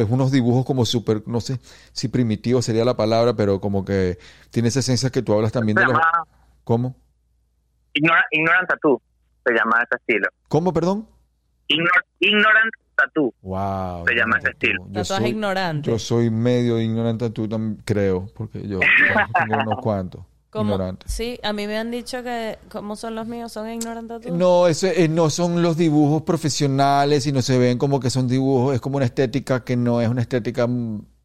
es unos dibujos como súper, no sé si primitivo sería la palabra, pero como que tiene esa esencia que tú hablas también Se de los... llama ¿Cómo? Ignora- Ignorant Tattoo, se llama ese estilo. ¿Cómo, perdón? Ignor- Ignorant Tattoo. Wow. Se llama ese tú. estilo. Yo Tatuaje soy, ignorante. yo soy medio ignorante, tú también creo, porque yo tengo unos cuantos ignorantes. Sí, a mí me han dicho que como son los míos, son ignorantes tú. No, eso eh, no son los dibujos profesionales y no se ven como que son dibujos, es como una estética que no es una estética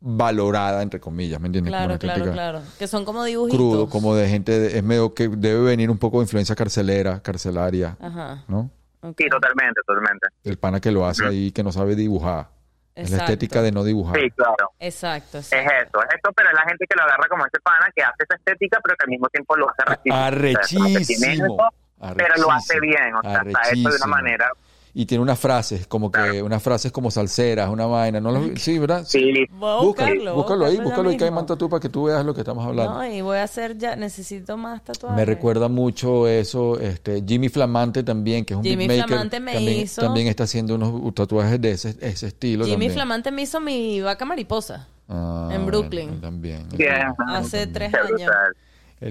valorada, entre comillas, ¿me entiendes? Como Claro, una claro, claro. Que son como dibujitos. crudo, como de gente, de- es medio que debe venir un poco de influencia carcelera, carcelaria, Ajá. ¿no? Sí, totalmente, totalmente. El pana que lo hace ahí, que no sabe dibujar. Es la estética de no dibujar. Sí, claro. Exacto, Es eso, es eso, pero es la gente que lo agarra como ese pana que hace esa estética, pero que al mismo tiempo lo hace arrechísimo. O sea, Arrechísimo. eso, pero lo hace Arrechísimo. bien, o sea, está hecho de una Arrechísimo. manera. Y tiene unas frases, como que Claro. unas frases como salseras, una vaina. ¿no? lo- Sí, ¿verdad? Sí, Búscalo, a búscalo ahí, búscalo y cae mismo. manta tú para que tú veas lo que estamos hablando. No, y voy a hacer ya, necesito más tatuajes. Me recuerda mucho eso, este Jimmy Flamante también, que es un Jimmy beatmaker, Flamante me también, hizo- también está haciendo unos tatuajes de ese, ese estilo Jimmy también. Flamante me hizo mi vaca mariposa Ah, en bueno, Brooklyn. él también. él hace también. tres años.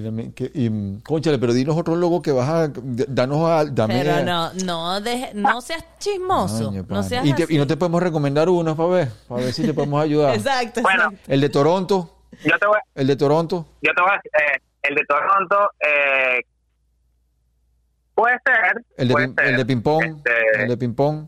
También, que- y, cónchale, pero dinos otro logo que vas a, danos a, dame Pero a- no, no, deje- no seas chismoso. No seas y, te- así. y no te podemos recomendar uno para ver, para ver si te podemos ayudar. Exacto, Bueno. exacto. El de Toronto, Yo te voy, el de Toronto. yo te voy a decir, eh, el de Toronto, eh, puede ser. El de, puede ping- ser. el de ping pong, Este, el de ping pong.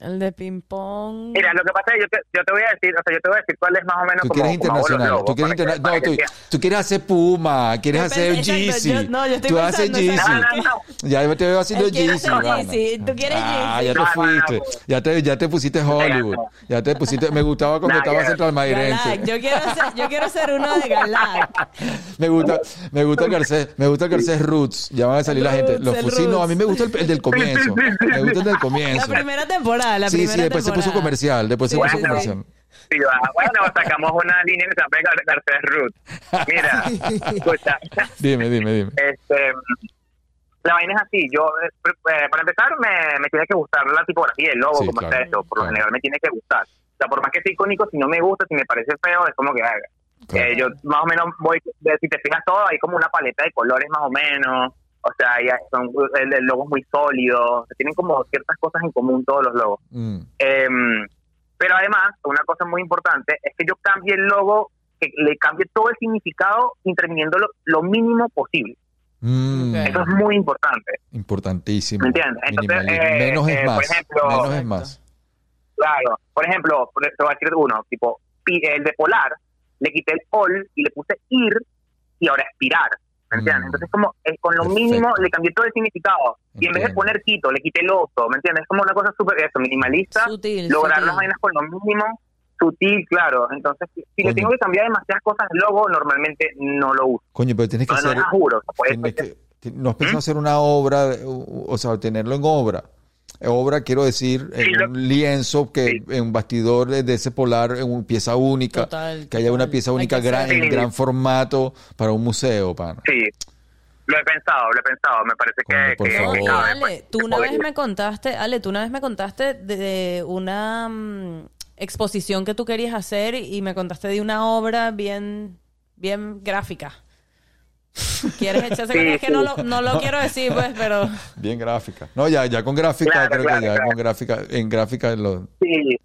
El de ping pong. Mira, lo que pasa es que yo te, yo te voy a decir, o sea, yo te voy a decir cuál es más o menos Tú como, quieres como internacional, logos, tú quieres para que- interna- para no, tú, tú quieres hacer Puma, quieres Yo hacer yo- no, yo estoy tú haces Yeezy. exacto. No, no, Ya te veo haciendo. Yeezy, tú quieres Ah, Yeezy. ya te No, no, fuiste. no. Ya te, ya te pusiste Hollywood. Ya te pusiste, me gustaba cuando Nah, estaba. Central Mairense. Yo quiero ser, yo quiero ser uno de Galac. Me gusta, me gusta el Garcés, me gusta el Garcés Roots. Ya van a salir la gente. Los no, a mí me gusta el, el del comienzo. Me gusta el del La comienzo. primera temporada, la Sí, primera sí, después se puso comercial, después se puso sí, comercial. Sí, va. bueno, sacamos una línea que se llama Gar- Garcés Root. Mira, escucha, Dime, dime, dime. este, la vaina es así. Yo, eh, eh, para empezar, me, me tiene que gustar la tipografía, el logo, Sí, como claro, está hecho. Por lo claro. general me tiene que gustar. O sea, por más que sea icónico, si no me gusta, si me parece feo, es como que haga. Claro. Eh, yo más o menos voy, si te fijas todo, hay como una paleta de colores más o menos. O sea, ya son, el, el logo es muy sólido. Tienen como ciertas cosas en común todos los logos. Mm, Em, pero además, una cosa muy importante es que yo cambie el logo, que le cambie todo el significado interviniendo lo, lo mínimo posible. mm. Eso es muy importante. Importantísimo. ¿Me entiendes? Entonces, eh, Menos eh, es por más. ejemplo- Menos es más. Claro. Por ejemplo, por- te voy a decir uno, tipo, el de polar, le quité el ol y le puse ir y ahora expirar. ¿Me entiendes? Mm. Entonces, como eh, con lo Perfecto. mínimo le cambié todo el significado. Y en vez de poner quito, le quité el oso. ¿Me entiendes? Es como una cosa súper, eso, minimalista. Sutil, lograr sutil. las vainas con lo mínimo, sutil, claro. Entonces, si, Coño. le tengo que cambiar demasiadas cosas logo, normalmente no lo uso. Coño, pero tienes que No, no, hacer. es a juro. Por eso tienes es que- que- ti- ¿No has pensado hacer una obra, o sea, tenerlo en obra? Obra, quiero decir, en Sí, lo- un lienzo, que Sí. en un bastidor de, ese polar, en una pieza única, Total, que haya una pieza única gran, en Sí. gran formato para un museo, pana. Sí, lo he pensado, lo he pensado. Me parece que, por que- favor. que Ale, pues, tú una vez me contaste, Ale, tú una vez me contaste de una mm, exposición que tú querías hacer y me contaste de una obra bien, bien gráfica. ¿Quieres echarse Sí, Es que sí. no lo, no lo quiero decir, pues, pero... Bien gráfica. No, ya, ya con gráfica, Claro, creo claro, que ya claro. con gráfica, en gráfica lo... Sí,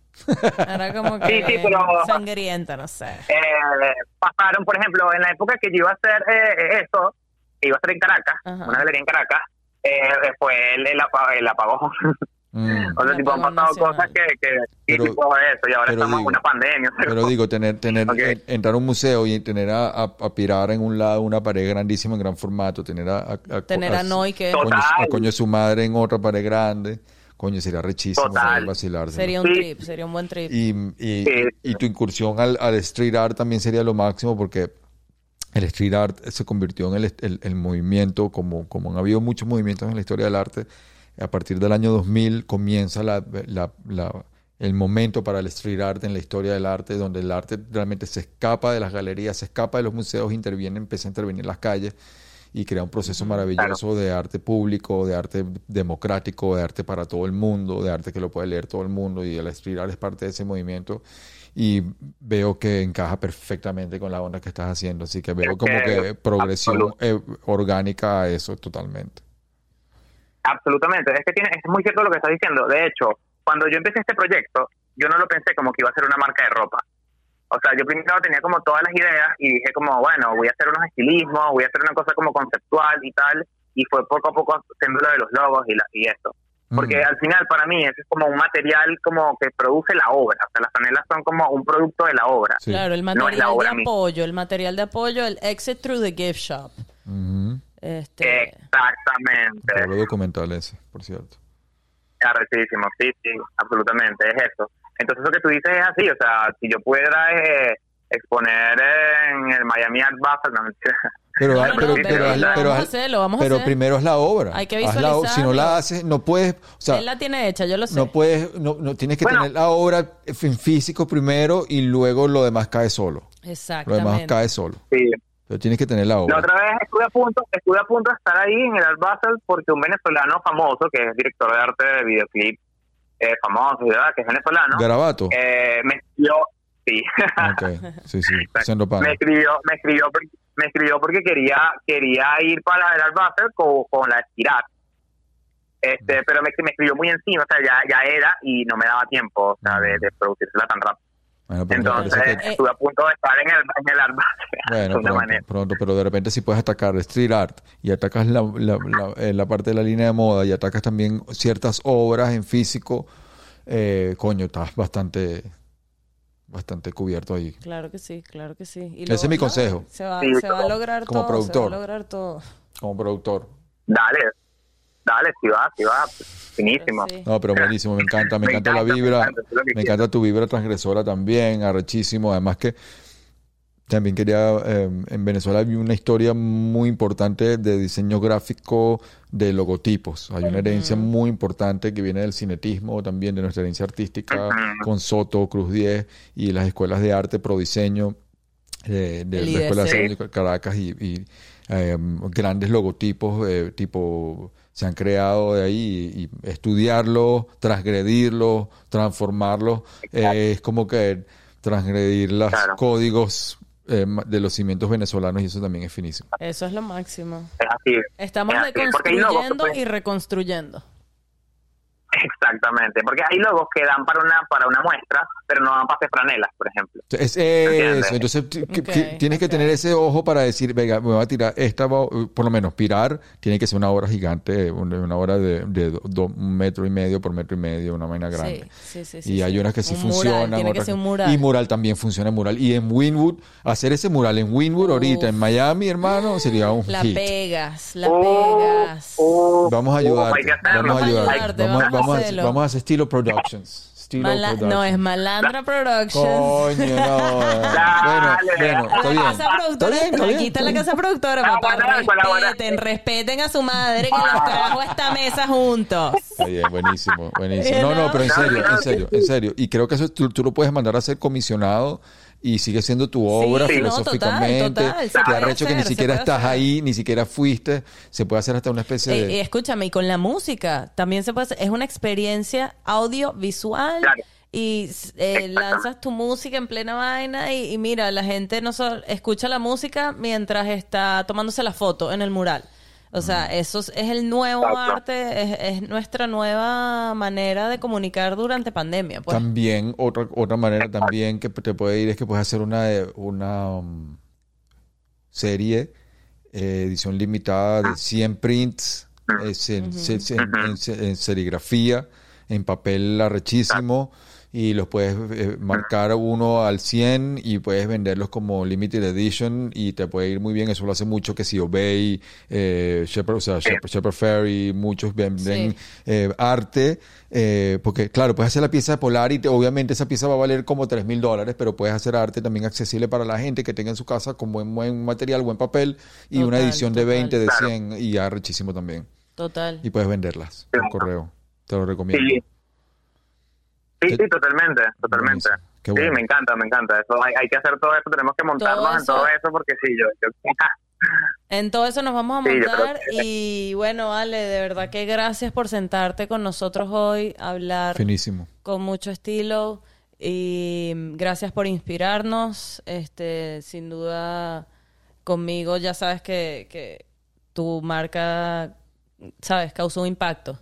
Era como que Sí, sí, pero- sangrienta, no sé. eh, pasaron, por ejemplo, en la época que yo iba a hacer eh, eso, iba a estar en Caracas, Ajá. una galería en Caracas, eh, fue el, el apagón. Mm. o sea, tipo, han pasado nacional. cosas que, que y Pero- eso, y ahora estamos digo- en una pandemia. Pero digo, tener, tener, entrar a un museo y tener a, a, a Pirar en un lado una pared grandísima en gran formato, tener a, a, Tener a Noy que coño, a coño de su madre en otra pared grande, coño, sería rechísimo Total. vacilarse. sería un Sí. trip, sería un buen trip. Y, y, Sí. y tu incursión al, al street art también sería lo máximo porque el street art se convirtió en el- el movimiento, como, como han habido muchos movimientos en la historia del arte, a partir del año 2000 comienza la, la- la- el momento para el street art en la historia del arte, donde el arte realmente se escapa de las galerías, se escapa de los museos, interviene, empieza a intervenir en las calles y crea un proceso maravilloso de arte público, de arte democrático, de arte para todo el mundo, de arte que lo puede leer todo el mundo y el street art es parte de ese movimiento. Y veo que encaja perfectamente con la onda que estás haciendo, así que veo como que- progresión eh, orgánica a eso totalmente. Absolutamente, es que tiene, es muy cierto lo que estás diciendo. De hecho, cuando yo empecé este proyecto, yo no lo pensé como que iba a ser una marca de ropa. O sea, yo primero tenía como todas las ideas y dije como, bueno, voy a hacer unos estilismos, voy a hacer una cosa como conceptual y tal, y fue poco a poco haciendo lo de los logos y, la, y eso. Porque Mm. al final para mí eso es como un material como que produce la obra, o sea, las panelas son como un producto de la obra. Sí. Claro, el No es la material de misma. apoyo, el material de apoyo, el exit through the gift shop. Ujú. Este, Exactamente. Todo documental ese, por cierto. Arrechísimo, sí, sí, absolutamente, es eso. Entonces, lo que tú dices es así, o sea, si yo pudiera eh, exponer en el Miami Art Basel, no mentira. Pero, No, ah, no, pero, pero pero, vamos pero a vamos a pero hacer. primero es la obra. Hay que la o- si no la haces, no puedes, o sea, Él la tiene hecha, yo lo sé. no puedes, no, no tienes que Bueno. tener la obra en físico primero y luego lo demás cae solo. Lo demás Exactamente. cae solo. Sí. Pero tienes que tener la La obra. otra vez estuve a punto, estuve a punto de estar ahí en el Art Basel porque un venezolano famoso, que es director de arte de videoclip eh, famoso, ¿verdad? que es venezolano, Garabato. eh, me escribió, sí, me escribió, me escribió, me escribió porque quería quería ir para el Art Basel con, con la Espirat. Este, pero me, me escribió muy encima, o sea, ya, ya era y no me daba tiempo, o sea, de, de producírsela tan rápido. Bueno, pero me Entonces, que- estuve a punto de estar en el, en el de Bueno, alguna pronto, manera. pronto, pero de repente si puedes atacar street art y atacas la, la, la- eh, la parte de la línea de moda y atacas también ciertas obras en físico, eh, coño, estás bastante, bastante cubierto ahí. Claro que sí, claro que sí. Y Ese es mi consejo. Se va, Sí, se va a lograr como todo, productor. se va a lograr todo. Como productor. Dale, dale, si va, si va, finísimo. Sí. No, pero buenísimo, me encanta, me Me encanta la me vibra, encanta, me encanta tu vibra transgresora también, arrechísimo, además que también quería, eh, en Venezuela hay una historia muy importante de diseño gráfico de logotipos, hay una herencia muy importante que viene del cinetismo, también de nuestra herencia artística, con Soto, Cruz 10 y las escuelas de arte, pro diseño, eh, de la Escuela de Caracas y, y, eh, grandes logotipos eh, tipo se han creado de ahí y, y estudiarlo, transgredirlo, transformarlo eh, es como que transgredir los Claro. códigos eh, de los cimientos venezolanos y eso también es finísimo. Eso es lo máximo. Es así. Estamos Es así, deconstruyendo y reconstruyendo. Exactamente, porque hay logos que dan para una para una muestra, pero no dan para hacer franelas, por ejemplo. Es eso, entonces que tienes que tener ese ojo para decir, venga, me voy a tirar esta, va- por lo menos pirar, tiene que ser una obra gigante, una, obra de, de do- do- un metro y medio por metro y medio, una vaina grande. Sí, sí, sí. sí, y hay sí. unas que sí Un mural, funcionan. Tiene que otras ser un que- mural. Y mural también funciona mural. Y en Winwood, hacer ese mural en Winwood ahorita, en. Miami, hermano, sería un La hit. pegas, la Oh, pegas. oh, Vamos a oh, hacerlo. vamos a Vamos a ayudarte. ayudarte, Vamos, vamos a, vamos a hacer estilo Productions. Estilo Mala- Productions. no, es Malandra Productions. Coño, no. bueno, bueno, está bien. La casa Está productora, bien, está aquí bien. está la casa productora, Ah, papá. Respeten, respeten a su madre que los trajo a esta mesa juntos. Está bien, buenísimo, buenísimo. No, no, pero en serio, en serio, en serio. Y creo que eso tú, tú lo puedes mandar a ser comisionado y sigue siendo tu obra Sí, no, filosóficamente. total, total, Te arrecho que ni siquiera estás hacer. ahí, ni siquiera fuiste. Se puede hacer hasta una especie Eh, de... eh, escúchame, y con la música también se puede hacer. Es una experiencia audiovisual Claro. y eh, lanzas tu música en plena vaina y, y mira, la gente no solo escucha la música mientras está tomándose la foto en el mural. O sea, eso es, es el nuevo Exacto. arte, es, es nuestra nueva manera de comunicar durante pandemia. Pues. También, otra, otra manera también que te puede ir es que puedes hacer una, eh, una um, serie, eh, edición limitada de 100 prints, eh, en- en serigrafía, en papel arrechísimo, y los puedes eh, marcar uno al 100 y puedes venderlos como limited edition y te puede ir muy bien. Eso lo hace mucho que si Obey, eh, Shepherd, o sea, Shepherd Ferry, muchos venden Sí. eh, arte, eh, porque claro, puedes hacer la pieza de Polar y te- obviamente esa pieza va a valer como 3 mil dólares, pero puedes hacer arte también accesible para la gente que tenga en su casa con buen, buen material, buen papel y una Total, edición de total. 20, de Claro. 100 y arrechísimo también. Total. Y puedes venderlas por correo. Te lo recomiendo. Sí. Sí, ¿Qué- sí, totalmente, totalmente. Sí, me encanta, me encanta. Eso hay, hay que hacer todo eso, tenemos que montarnos en eso- todo eso porque sí, yo, yo En todo eso nos vamos a Sí, montar que- y bueno, Ale, de verdad que gracias por sentarte con nosotros hoy, a hablar Finísimo. con mucho estilo y gracias por inspirarnos. Este, sin duda, conmigo ya sabes que, que tu marca, sabes, causó un impacto.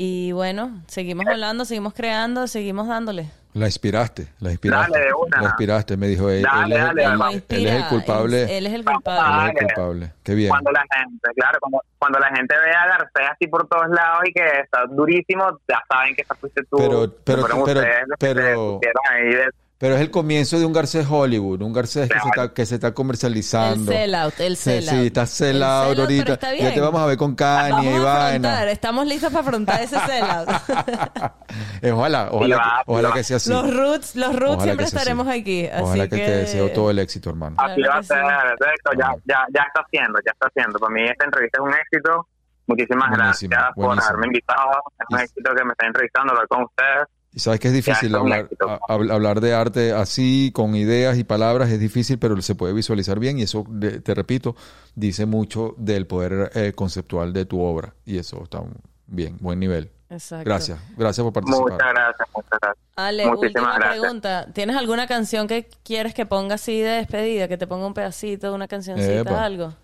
Y bueno, seguimos hablando, seguimos creando, seguimos dándole. La inspiraste, la inspiraste. Dale, de una. La inspiraste, me dijo, él, Dale, él es, dale, él- es el culpable. Él, él es el culpable. Él es el culpable. Qué bien. cuando la gente, claro, cuando, cuando la gente ve a Garcés así por todos lados y que está durísimo, ya saben que esa fuiste tú. Pero- pero- pero- pero- ahí de- Pero es el comienzo de un Garcés Hollywood, un Garcés que, se está, que se está El comercializando. sellout, el sellout. sí, está El sellout sellout, ahorita. pero está Ya te vamos a ver con Kanye Vamos y a vaina. estamos listos para afrontar ese sellout. Eh, ojalá, ojalá, va, que, ojalá que sea así. Los roots, los roots Ojalá siempre estaremos así. aquí. Así Ojalá que, que te deseo todo el éxito, hermano. Así Claro va a ser, sí. perfecto, ya, ya, ya está haciendo, ya está haciendo. Para mí esta entrevista es un éxito. Muchísimas Buenísimo, gracias por haberme invitado. Es un éxito que me estén entrevistando, hablar con ustedes. Y sabes que es difícil Ya, hablar, a- hablar de arte así, con ideas y palabras, es difícil, pero se puede visualizar bien y eso, de- te repito, dice mucho del poder eh, conceptual de tu obra. Y eso está un- bien, buen nivel. Exacto. Gracias, gracias por participar. Muchas gracias, muchas gracias. Ale, Muchísimas última gracias. pregunta. ¿Tienes alguna canción que quieres que ponga así de despedida? Que te ponga un pedacito, una cancioncita, Epa. algo.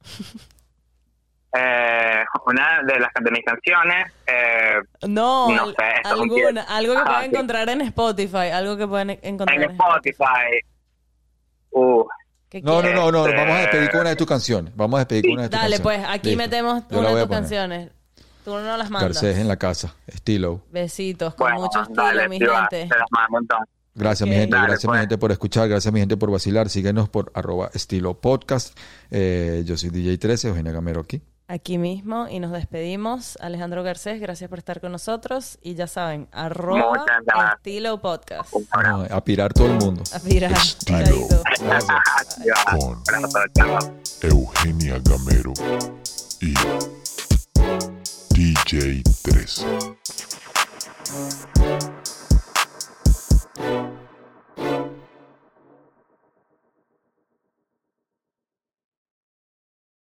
Eh, una de las de mis canciones, eh, No, No sé, alguna, algo que Ah, puedan sí. encontrar en Spotify, algo que puedan encontrar en Spotify. Uh, No, no, no, no, Este- vamos a despedir con una de tus canciones. Vamos a despedir con una de tus Dale, canciones. pues, aquí Listo. metemos Yo una de tus canciones. Tú no las mandas. Garcés en la casa, estilo. Besitos, con bueno, mucho estilo, dale, mi gente. las mando entonces. Gracias, mi Ok. gente. Dale, gracias, mi pues. gente, por escuchar. Gracias, mi gente, por vacilar. Síguenos por arroba estilo podcast. Eh, yo soy DJ 13, Eugenia Gamero aquí. Aquí mismo y nos despedimos. Alejandro Garcés, gracias por estar con nosotros. Y ya saben, arroba estilo podcast. Ah, a pirar todo el mundo. A pirar. Estilo. Con. Eugenia Gamero y DJ 13.